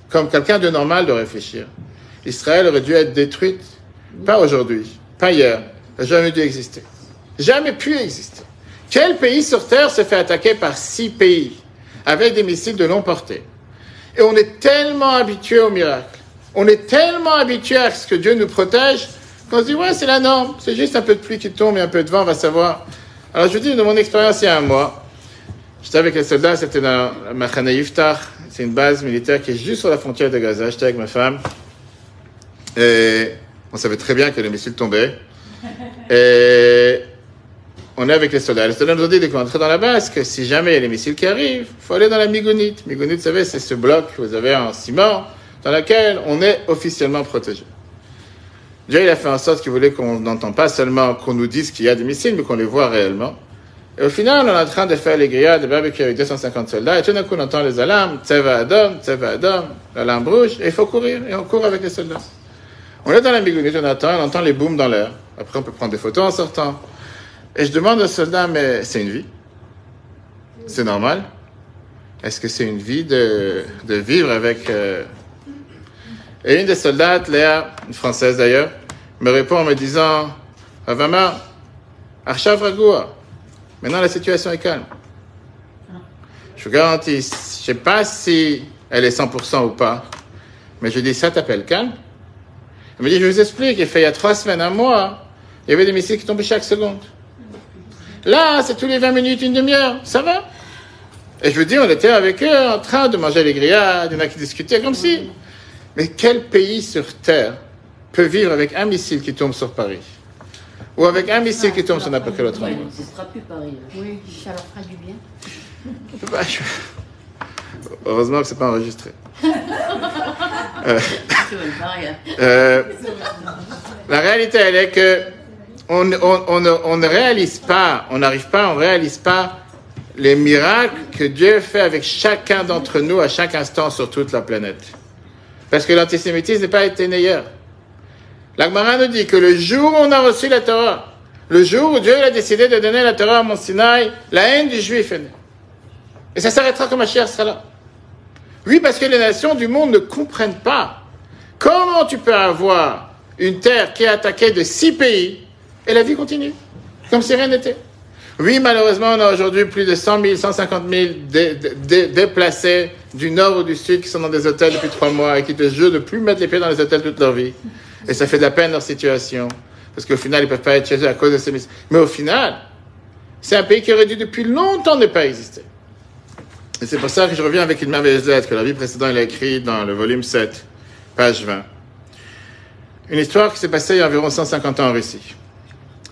Speaker 1: comme quelqu'un de normal doit réfléchir, Israël aurait dû être détruite, pas aujourd'hui, pas hier, jamais dû exister. Jamais pu exister. Quel pays sur Terre se fait attaquer par six pays avec des missiles de longue portée? Et on est tellement habitué au miracle, on est tellement habitué à ce que Dieu nous protège qu'on se dit ouais c'est la norme, c'est juste un peu de pluie qui tombe et un peu de vent, on va savoir. Alors je vous dis, de mon expérience il y a un mois, j'étais avec les soldats, c'était dans la Machane Yiftach, c'est une base militaire qui est juste sur la frontière de Gaza, j'étais avec ma femme, et on savait très bien que les missiles tombaient. Et on est avec les soldats. Les soldats nous ont dit, dès qu'on dans la base, que si jamais il y a les missiles qui arrivent, il faut aller dans la migonite. Migonite, vous savez, c'est ce bloc vous avez en ciment, dans lequel on est officiellement protégé. Dieu, il a fait en sorte qu'il voulait qu'on n'entende pas seulement qu'on nous dise qu'il y a des missiles, mais qu'on les voit réellement. Et au final, on est en train de faire les grillades de barbecue avec 250 soldats, et tout d'un coup, on entend les alarmes, Tseva Adam, Tseva Adam, l'alarme rouge, et il faut courir, et on court avec les soldats. On est dans la migonite, on attend, on entend les booms dans l'air. Après, on peut prendre des photos en sortant. Et je demande au soldat, mais c'est une vie? C'est normal? Est-ce que c'est une vie de, de vivre avec... Euh, Et une des soldates, Léa, une française d'ailleurs, me répond en me disant, Avama, Arshav Ragoua, maintenant la situation est calme. Je vous garantis, je ne sais pas si elle est 100% ou pas, mais je dis, ça t'appelle calme Elle me dit, je vous explique, il fait il y a trois semaines, un mois, il y avait des missiles qui tombaient chaque seconde. Là, c'est tous les 20 minutes, une demi-heure. Ça va Et je vous dis, on était avec eux en train de manger les grillades, il y en a qui discutaient comme si. Mais quel pays sur Terre peut vivre avec un missile qui tombe sur Paris ou avec un missile qui tombe sur n'importe quel autre endroit.
Speaker 3: Ce sera plus pareil.
Speaker 4: Oui, ça leur fera du bien.
Speaker 1: Bah, je- Heureusement que c'est pas enregistré. Euh,
Speaker 3: hein.
Speaker 1: euh, la réalité, elle est que on, on- on ne, on ne réalise pas, on n'arrive pas, on réalise pas les miracles que Dieu fait avec chacun d'entre nous à chaque instant sur toute la planète. Parce que l'antisémitisme n'est pas été meilleur. L'Agmara nous dit que le jour où on a reçu la Torah, le jour où Dieu a décidé de donner la Torah à Mont Sinaï, la haine du juif est née. Et ça s'arrêtera quand Mashiach sera là. Oui, parce que les nations du monde ne comprennent pas comment tu peux avoir une terre qui est attaquée de six pays et la vie continue, comme si rien n'était. Oui, malheureusement, on a aujourd'hui plus de 100 000, 150 000 dé- dé- déplacés du nord ou du sud qui sont dans des hôtels depuis trois mois et qui te jurent de plus mettre les pieds dans les hôtels toute leur vie. Et ça fait de la peine leur situation, parce qu'au final, ils ne peuvent pas être chez eux à cause de ces... mis- Mais au final, c'est un pays qui aurait dû depuis longtemps ne pas exister. Et c'est pour ça que je reviens avec une merveilleuse lettre que la vie précédente a écrite dans le volume 7, page 20. Une histoire qui s'est passée il y a environ 150 ans en Russie.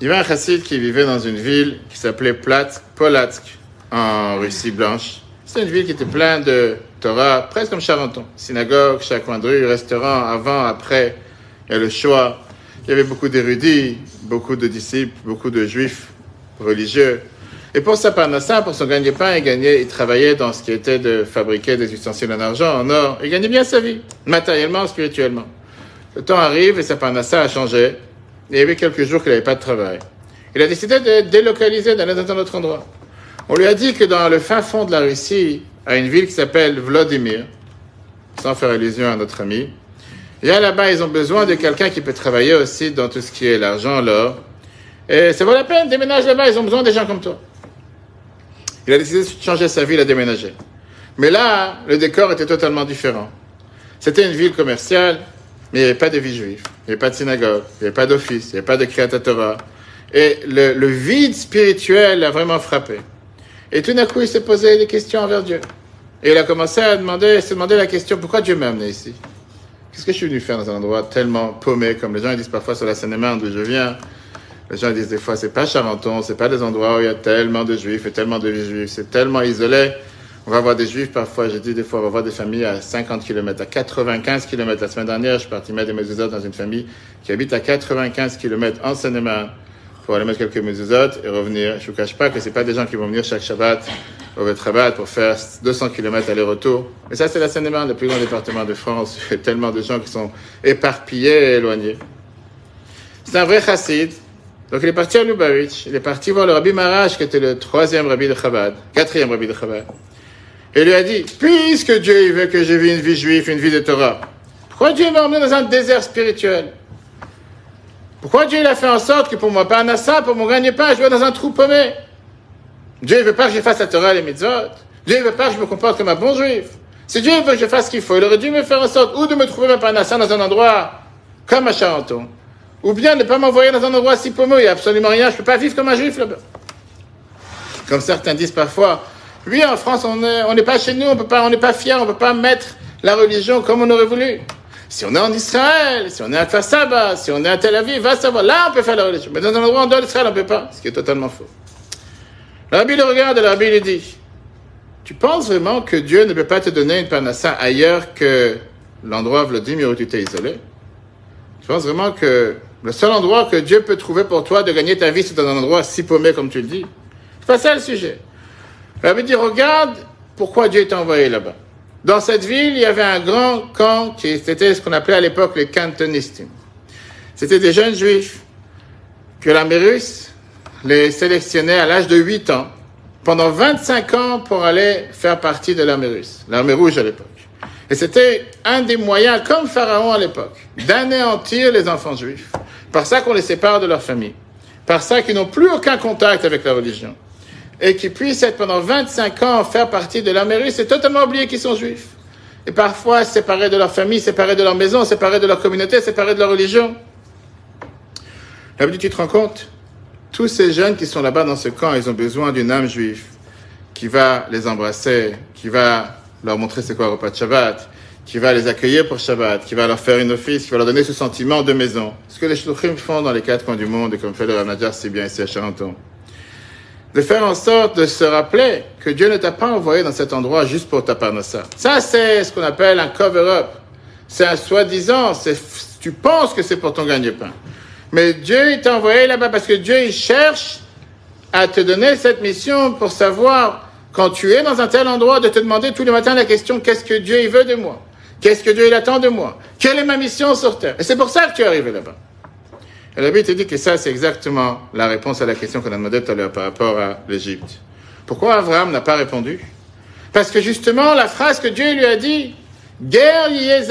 Speaker 1: Il y avait un chassid qui vivait dans une ville qui s'appelait Platsk, Polatsk, en Russie blanche. C'était une ville qui était pleine de Torah, presque comme Charenton. Synagogue, chaque coin de rue, restaurant, avant, après, il y a le choix. Il y avait beaucoup d'érudits, beaucoup de disciples, beaucoup de juifs religieux. Et pour sa parnassa, pour son gagne-pain, il gagnait, il travaillait dans ce qui était de fabriquer des ustensiles en argent, en or. Il gagnait bien sa vie, matériellement, spirituellement. Le temps arrive et sa parnassa a changé. Il y avait quelques jours qu'il n'avait pas de travail. Il a décidé de délocaliser, d'aller dans un autre endroit. On lui a dit que dans le fin fond de la Russie, à une ville qui s'appelle Vladimir, sans faire allusion à notre ami, et là, là-bas, ils ont besoin de quelqu'un qui peut travailler aussi dans tout ce qui est l'argent, l'or. Et ça vaut la peine, déménage là-bas, ils ont besoin des gens comme toi. Il a décidé de changer sa ville à déménager. Mais là, le décor était totalement différent. C'était une ville commerciale, mais il n'y avait pas de vie juive, il n'y avait pas de synagogue, il n'y avait pas d'office, il n'y avait pas de Torah. Et le, le vide spirituel l'a vraiment frappé. Et tout d'un coup, il s'est posé des questions envers Dieu. Et il a commencé à demander, se demander la question, pourquoi Dieu m'a amené ici? Qu'est-ce que je suis venu faire dans un endroit tellement paumé, comme les gens disent parfois sur la Seine-et-Marne d'où je viens Les gens disent des fois, c'est pas Charenton, c'est pas des endroits où il y a tellement de juifs et tellement de juifs, c'est tellement isolé. On va voir des juifs parfois, j'ai dit des fois, on va voir des familles à 50 km, à 95 km. La semaine dernière, je suis parti mettre des mezuzot dans une famille qui habite à 95 km en Seine-et-Marne pour aller mettre quelques mezuzot et revenir. Je vous cache pas que c'est pas des gens qui vont venir chaque Shabbat au Betrabat pour faire 200 km aller-retour. Mais ça, c'est la Seine-et-Marne, le plus grand département de France. Il y a tellement de gens qui sont éparpillés et éloignés. C'est un vrai chassid. Donc il est parti à Lubavitch. Il est parti voir le Rabbi Marash, qui était le troisième Rabbi de Chabad, quatrième Rabbi de Chabad. Et lui a dit, puisque Dieu il veut que je vis une vie juive, une vie de Torah, pourquoi Dieu m'a emmené dans un désert spirituel? Pourquoi Dieu il a fait en sorte que pour moi, pas un assa, pour mon gagne-pain, je vais dans un trou paumé? Dieu ne veut pas que je fasse la Torah et les mitzvot. Dieu ne veut pas que je me comporte comme un bon juif. Si Dieu veut que je fasse ce qu'il faut, il aurait dû me faire en sorte ou de me trouver ma panassa dans un endroit comme à Charenton, ou bien ne pas m'envoyer dans un endroit si paumé, il n'y a absolument rien, je ne peux pas vivre comme un juif là-bas. Comme certains disent parfois, oui, en France, on n'est pas chez nous, on n'est pas fiers, on ne peut pas mettre la religion comme on aurait voulu. Si on est en Israël, si on est à Kfar Saba, si on est à Tel Aviv, va savoir, là on peut faire la religion. Mais dans un endroit en dehors d'Israël, on ne peut pas, ce qui est totalement faux. Le rabbi le regarde et le rabbi lui dit Tu penses vraiment que Dieu ne peut pas te donner une panassa ailleurs que l'endroit Vladimir où tu t'es isolé? Tu penses vraiment que le seul endroit que Dieu peut trouver pour toi de gagner ta vie, c'est dans un endroit si paumé comme tu le dis? C'est pas ça le sujet. Le rabbi dit Regarde pourquoi Dieu t'a envoyé là-bas. Dans cette ville, il y avait un grand camp qui était ce qu'on appelait à l'époque les cantonistes. C'était des jeunes juifs que l'armée russe les sélectionnait à l'âge de 8 ans, pendant 25 ans pour aller faire partie de l'armée russe, l'armée rouge à l'époque. Et c'était un des moyens, comme Pharaon à l'époque, d'anéantir les enfants juifs. Par ça qu'on les sépare de leur famille. Par ça qu'ils n'ont plus aucun contact avec la religion. Et qu'ils puissent être pendant 25 ans faire partie de l'armée russe et totalement oublier qu'ils sont juifs. Et parfois séparés de leur famille, séparés de leur maison, séparés de leur communauté, séparés de leur religion. Là, tu te rends compte tous ces jeunes qui sont là-bas dans ce camp, ils ont besoin d'une âme juive qui va les embrasser, qui va leur montrer c'est quoi le repas de Shabbat, qui va les accueillir pour Shabbat, qui va leur faire une office, qui va leur donner ce sentiment de maison. Ce que les shluchim font dans les quatre coins du monde, et comme fait le Ranajar si bien ici à Charenton. De faire en sorte de se rappeler que Dieu ne t'a pas envoyé dans cet endroit juste pour ta parnassa. Ça, c'est ce qu'on appelle un cover-up. C'est un soi-disant, tu penses que c'est pour ton gagne-pain. Mais Dieu, t'a envoyé là-bas parce que Dieu, il cherche à te donner cette mission pour savoir, quand tu es dans un tel endroit, de te demander tous les matins la question, qu'est-ce que Dieu, il veut de moi? Qu'est-ce que Dieu il attend de moi? Quelle est ma mission sur terre? Et c'est pour ça que tu es arrivé là-bas. Et la Bible te dit que ça, c'est exactement la réponse à la question qu'on a demandé tout à l'heure par rapport à l'Égypte. Pourquoi Abraham n'a pas répondu? Parce que justement, la phrase que Dieu lui a dit, be'eretz.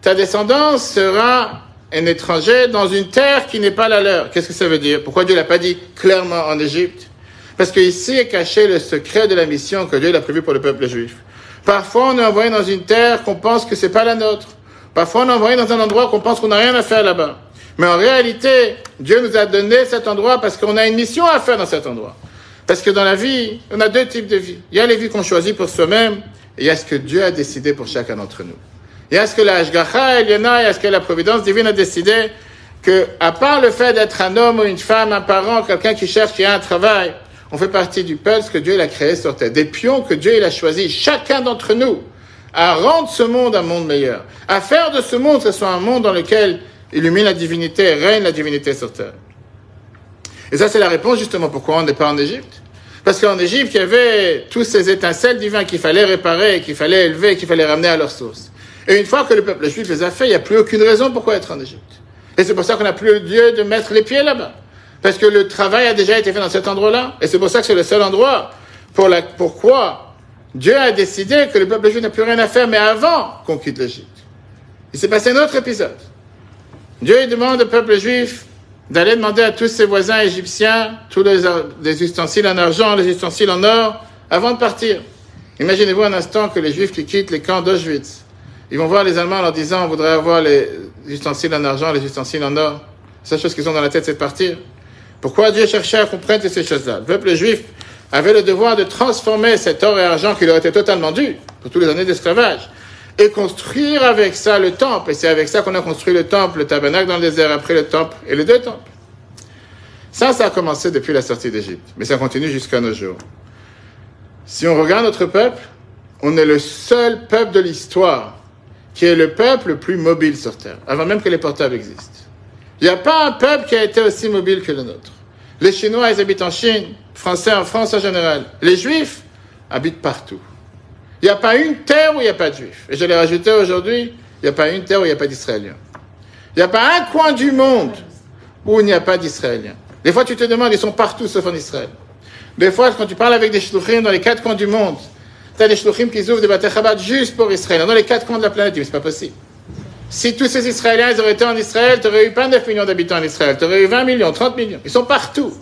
Speaker 1: Ta descendance sera un étranger dans une terre qui n'est pas la leur. Qu'est-ce que ça veut dire? Pourquoi Dieu l'a pas dit clairement en Égypte? Parce qu'ici est caché le secret de la mission que Dieu a prévue pour le peuple juif. Parfois, on est envoyé dans une terre qu'on pense que c'est pas la nôtre. Parfois, on est envoyé dans un endroit qu'on pense qu'on n'a rien à faire là-bas. Mais en réalité, Dieu nous a donné cet endroit parce qu'on a une mission à faire dans cet endroit. Parce que dans la vie, on a deux types de vies. Il y a les vies qu'on choisit pour soi-même, et il y a ce que Dieu a décidé pour chacun d'entre nous. Il y a ce que la Hashgacha, il y en a, il y a ce que la providence divine a décidé que, à part le fait d'être un homme ou une femme, un parent, quelqu'un qui cherche, qui a un travail, on fait partie du peuple que Dieu a créé sur terre, des pions que Dieu a choisi, chacun d'entre nous, à rendre ce monde un monde meilleur, à faire de ce monde que ce soit un monde dans lequel illumine la divinité, règne la divinité sur terre. Et ça, c'est la réponse justement pourquoi on n'est pas en Égypte. Parce qu'en Égypte, il y avait tous ces étincelles divines qu'il fallait réparer, qu'il fallait élever, qu'il fallait ramener à leur source. Et une fois que le peuple juif les a fait, il n'y a plus aucune raison pourquoi être en Égypte. Et c'est pour ça qu'on n'a plus lieu de mettre les pieds là-bas. Parce que le travail a déjà été fait dans cet endroit-là. Et c'est pour ça que c'est le seul endroit pour la, pourquoi Dieu a décidé que le peuple juif n'a plus rien à faire, mais avant qu'on quitte l'Égypte. Il s'est passé un autre épisode. Dieu demande au peuple juif d'aller demander à tous ses voisins égyptiens tous les, les, ustensiles en argent, les ustensiles en or, avant de partir. Imaginez-vous un instant que les juifs qui quittent les camps d'Auschwitz, ils vont voir les Allemands en leur disant on voudrait avoir les ustensiles en argent, les ustensiles en or. La chose qu'ils ont dans la tête, c'est de partir. Pourquoi Dieu cherchait à comprendre ces choses-là? Le peuple juif avait le devoir de transformer cet or et argent qui leur était totalement dû pour toutes les années d'esclavage et construire avec ça le temple. Et c'est avec ça qu'on a construit le temple, le tabernacle dans le désert, après le temple et les deux temples. Ça, ça a commencé depuis la sortie d'Égypte, mais ça continue jusqu'à nos jours. Si on regarde notre peuple, on est le seul peuple de l'histoire qui est le peuple le plus mobile sur Terre, avant même que les portables existent. Il n'y a pas un peuple qui a été aussi mobile que le nôtre. Les Chinois, ils habitent en Chine, Français en France en général. Les Juifs habitent partout. Il n'y a pas une terre où il n'y a pas de Juifs. Et je l'ai rajouté aujourd'hui, il n'y a pas une terre où il n'y a pas d'Israéliens. Il n'y a pas un coin du monde où il n'y a pas d'Israéliens. Des fois, tu te demandes, ils sont partout sauf en Israël. Des fois, quand tu parles avec des shluchim dans les quatre coins du monde, tu as des shluchim qui ouvrent des bâtés juste pour Israël, dans les quatre coins de la planète. Mais c'est pas possible. Si tous ces Israéliens ils auraient été en Israël, tu n'aurais eu pas 9 millions d'habitants en Israël, tu aurais eu 20 millions, 30 millions. Ils sont partout.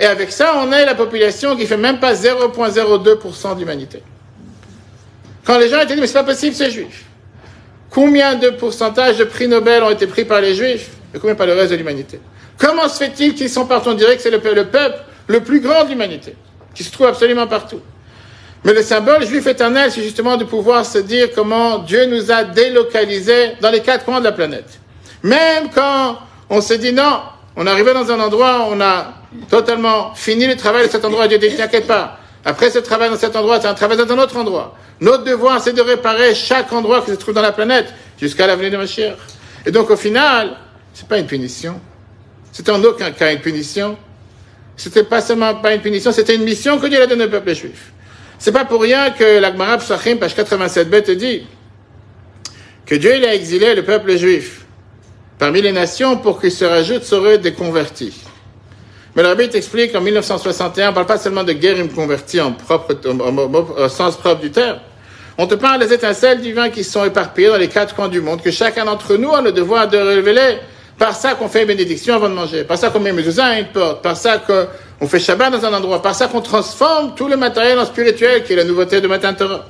Speaker 1: Et avec ça, on a la population qui fait même pas 0,02% d'humanité. Quand les gens étaient dit, mais c'est pas possible, c'est juif. Combien de pourcentage de prix Nobel ont été pris par les juifs et combien par le reste de l'humanité? Comment se fait-il qu'ils sont partout? On dirait que c'est le peuple le plus grand de l'humanité, qui se trouve absolument partout. Mais le symbole juif éternel, c'est justement de pouvoir se dire comment Dieu nous a délocalisés dans les quatre coins de la planète. Même quand on se dit non, on est arrivé dans un endroit, on a totalement fini le travail de cet endroit, Dieu dit, t'inquiète pas. Après ce travail dans cet endroit, c'est un travail dans un autre endroit. Notre devoir, c'est de réparer chaque endroit qui se trouve dans la planète jusqu'à l'avenir de Mashiach. Et donc, au final, c'est pas une punition. C'était en aucun cas une punition. C'était pas seulement pas une punition, c'était une mission que Dieu a donnée au peuple juif. C'est pas pour rien que l'Agmara Psachim, page 87b, te dit que Dieu il a exilé le peuple juif parmi les nations pour qu'il se rajoute sur eux des convertis. Mais le rabbi t'explique qu'en 1961, on parle pas seulement de guérim convertis en propre, au, sens propre du terme. On te parle des étincelles divines qui sont éparpillées dans les quatre coins du monde, que chacun d'entre nous a le devoir de révéler. Par ça qu'on fait bénédiction avant de manger, par ça qu'on met mezuzah à une porte, par ça que on fait Shabbat dans un endroit, par ça qu'on transforme tout le matériel en spirituel, qui est la nouveauté de Matin Torah.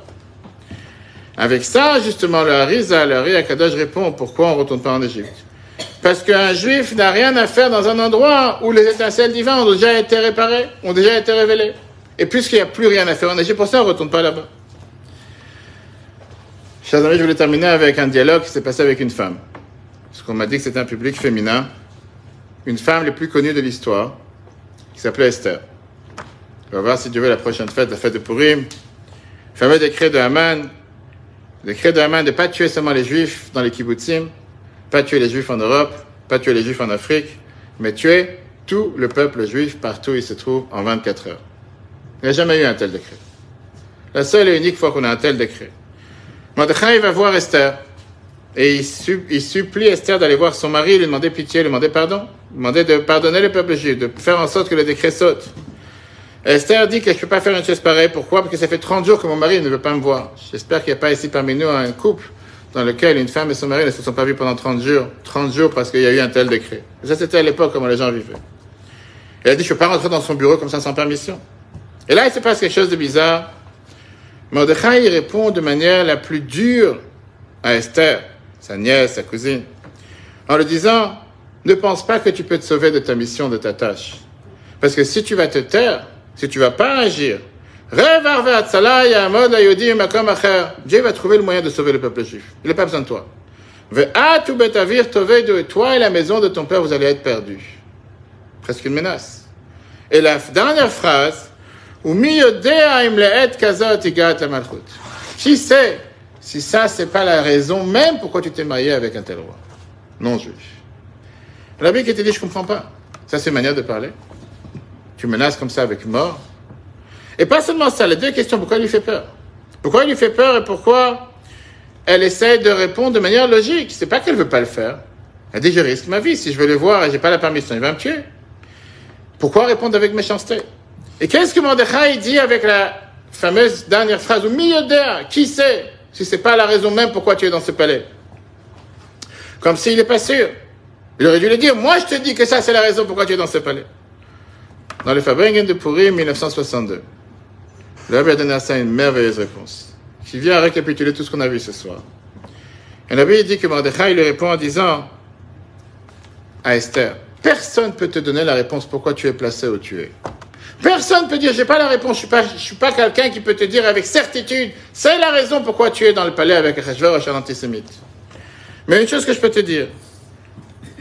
Speaker 1: Avec ça, justement, le Hariza, le Hari Akadosh répond pourquoi on ne retourne pas en Égypte. Parce qu'un juif n'a rien à faire dans un endroit où les étincelles divines ont déjà été réparées, ont déjà été révélées. Et puisqu'il n'y a plus rien à faire en Égypte, pour ça on ne retourne pas là-bas. Chers amis, je voulais terminer avec un dialogue qui s'est passé avec une femme. Parce qu'on m'a dit que c'était un public féminin. Une femme les plus connue de l'histoire, qui s'appelait Esther. On va voir si Dieu veut la prochaine fête, la fête de Purim. Le fameux décret de Haman. Le décret de Haman de pas tuer seulement les juifs dans les kibbutzim, pas tuer les juifs en Europe, pas tuer les juifs en Afrique, mais tuer tout le peuple juif partout où il se trouve en 24 heures. Il n'y a jamais eu un tel décret. La seule et unique fois qu'on a un tel décret. Mordechai va voir Esther et il, su- il supplie Esther d'aller voir son mari, lui demander pitié, lui demander pardon, lui demander de pardonner le peuple juif, de faire en sorte que le décret saute. Esther dit que je ne peux pas faire une chose pareille. Pourquoi? Parce que ça fait 30 jours que mon mari ne veut pas me voir. J'espère qu'il n'y a pas ici parmi nous un couple dans lequel une femme et son mari ne se sont pas vus pendant 30 jours. 30 jours parce qu'il y a eu un tel décret. Et ça, c'était à l'époque comment les gens vivaient. Elle a dit, je ne peux pas rentrer dans son bureau comme ça sans permission. Et là, il se passe quelque chose de bizarre. Mordechai répond de manière la plus dure à Esther, sa nièce, sa cousine, en lui disant, ne pense pas que tu peux te sauver de ta mission, de ta tâche. Parce que si tu vas te taire, si tu vas pas agir. Dieu va trouver le moyen de sauver le peuple juif. Il n'a pas besoin de toi. Toi et la maison de ton père, vous allez être perdus. Presque une menace. Et la dernière phrase. Qui sait si ça, c'est pas la raison même pourquoi tu t'es marié avec un tel roi? Non juif. Bible qui te dit, je comprends pas. Ça, c'est une manière de parler. Tu menaces comme ça avec mort. Et pas seulement ça, les deux questions, pourquoi il lui fait peur? Pourquoi il lui fait peur et pourquoi elle essaie de répondre de manière logique? C'est pas qu'elle veut pas le faire. Elle dit, je risque ma vie. Si je veux le voir et j'ai pas la permission, il va me tuer. Pourquoi répondre avec méchanceté? Et qu'est-ce que Mordechai dit avec la fameuse dernière phrase, au milieu d'air, qui sait si c'est pas la raison même pourquoi tu es dans ce palais Comme s'il n'est pas sûr. Il aurait dû le dire, moi je te dis que ça c'est la raison pourquoi tu es dans ce palais. Dans le Fabringen de Purim 1962, le a donné à ça une merveilleuse réponse, qui vient récapituler tout ce qu'on a vu ce soir. Et le Rabbi dit que Mordechai lui répond en disant à Esther, personne ne peut te donner la réponse pourquoi tu es placé où tu es. Personne ne peut dire, j'ai pas la réponse, je suis pas, je suis pas quelqu'un qui peut te dire avec certitude, c'est la raison pourquoi tu es dans le palais avec Achashverosh, un antisémite. Mais une chose que je peux te dire,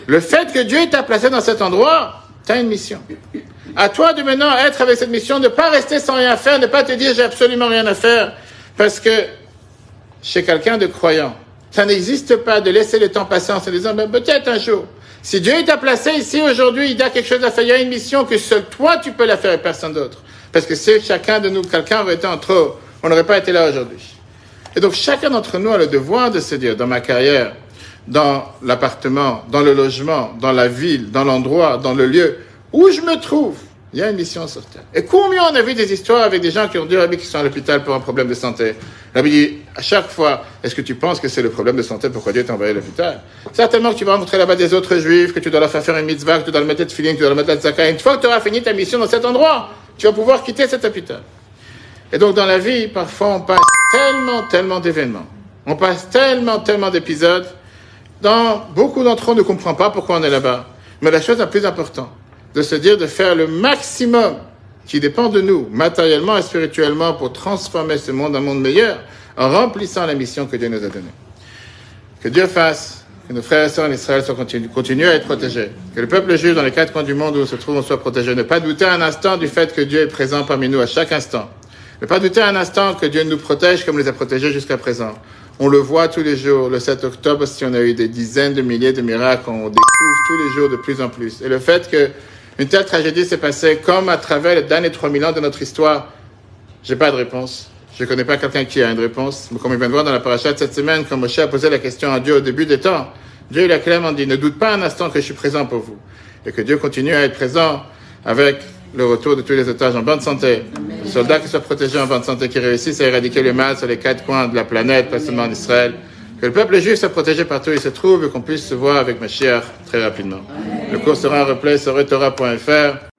Speaker 1: le fait que Dieu t'a placé dans cet endroit, tu as une mission. À toi de maintenant être avec cette mission, ne pas rester sans rien faire, ne pas te dire j'ai absolument rien à faire, parce que chez quelqu'un de croyant, ça n'existe pas de laisser le temps passer en se disant ben, peut-être un jour. Si Dieu t'a placé ici aujourd'hui, il a quelque chose à faire, il y a une mission que seul toi tu peux la faire et personne d'autre. Parce que si chacun de nous, quelqu'un aurait été en trop, on n'aurait pas été là aujourd'hui. Et donc chacun d'entre nous a le devoir de se dire dans ma carrière, dans l'appartement, dans le logement, dans la ville, dans l'endroit, dans le lieu où je me trouve, il y a une mission sur terre. Et combien on a vu des histoires avec des gens qui ont dit Rabbi qui sont à l'hôpital pour un problème de santé? Rabbi dit à chaque fois, est-ce que tu penses que c'est le problème de santé? Pourquoi Dieu t'a envoyé à l'hôpital? Certainement que tu vas rencontrer là-bas des autres juifs, que tu dois leur faire faire une mitzvah, que tu dois leur mettre de feeling, que tu dois leur mettre de zaka. Une fois que tu auras fini ta mission dans cet endroit, tu vas pouvoir quitter cet hôpital. Et donc dans la vie, parfois on passe tellement, tellement d'événements. On passe tellement, tellement d'épisodes dans beaucoup d'entre eux, on ne comprend pas pourquoi on est là-bas. Mais la chose la plus importante, de se dire de faire le maximum qui dépend de nous, matériellement et spirituellement, pour transformer ce monde en monde meilleur, en remplissant la mission que Dieu nous a donnée. Que Dieu fasse que nos frères et sœurs en Israël soient continu, continuent à être protégés. Que le peuple juif dans les quatre coins du monde où se trouve, soit protégé. Ne pas douter un instant du fait que Dieu est présent parmi nous à chaque instant. Ne pas douter un instant que Dieu nous protège comme il les a protégés jusqu'à présent. On le voit tous les jours. Le 7 octobre, si on a eu des dizaines de milliers de miracles, on découvre tous les jours de plus en plus. Et le fait que une telle tragédie s'est passée comme à travers les derniers 3000 ans de notre histoire, j'ai pas de réponse. Je ne connais pas quelqu'un qui a une réponse. Mais comme il vient de voir dans la paracha cette semaine, quand Moshe a posé la question à Dieu au début des temps, Dieu il a clairement dit, ne doute pas un instant que je suis présent pour vous. Et que Dieu continue à être présent avec le retour de tous les otages en bonne santé. Les soldats qui soient protégés en bonne santé, qui réussissent à éradiquer le mal sur les quatre coins de la planète, pas seulement en Israël. Que le peuple juif soit protégé partout où il se trouve et qu'on puisse se voir avec Mashiach très rapidement. Le cours sera en replay sur etora.fr.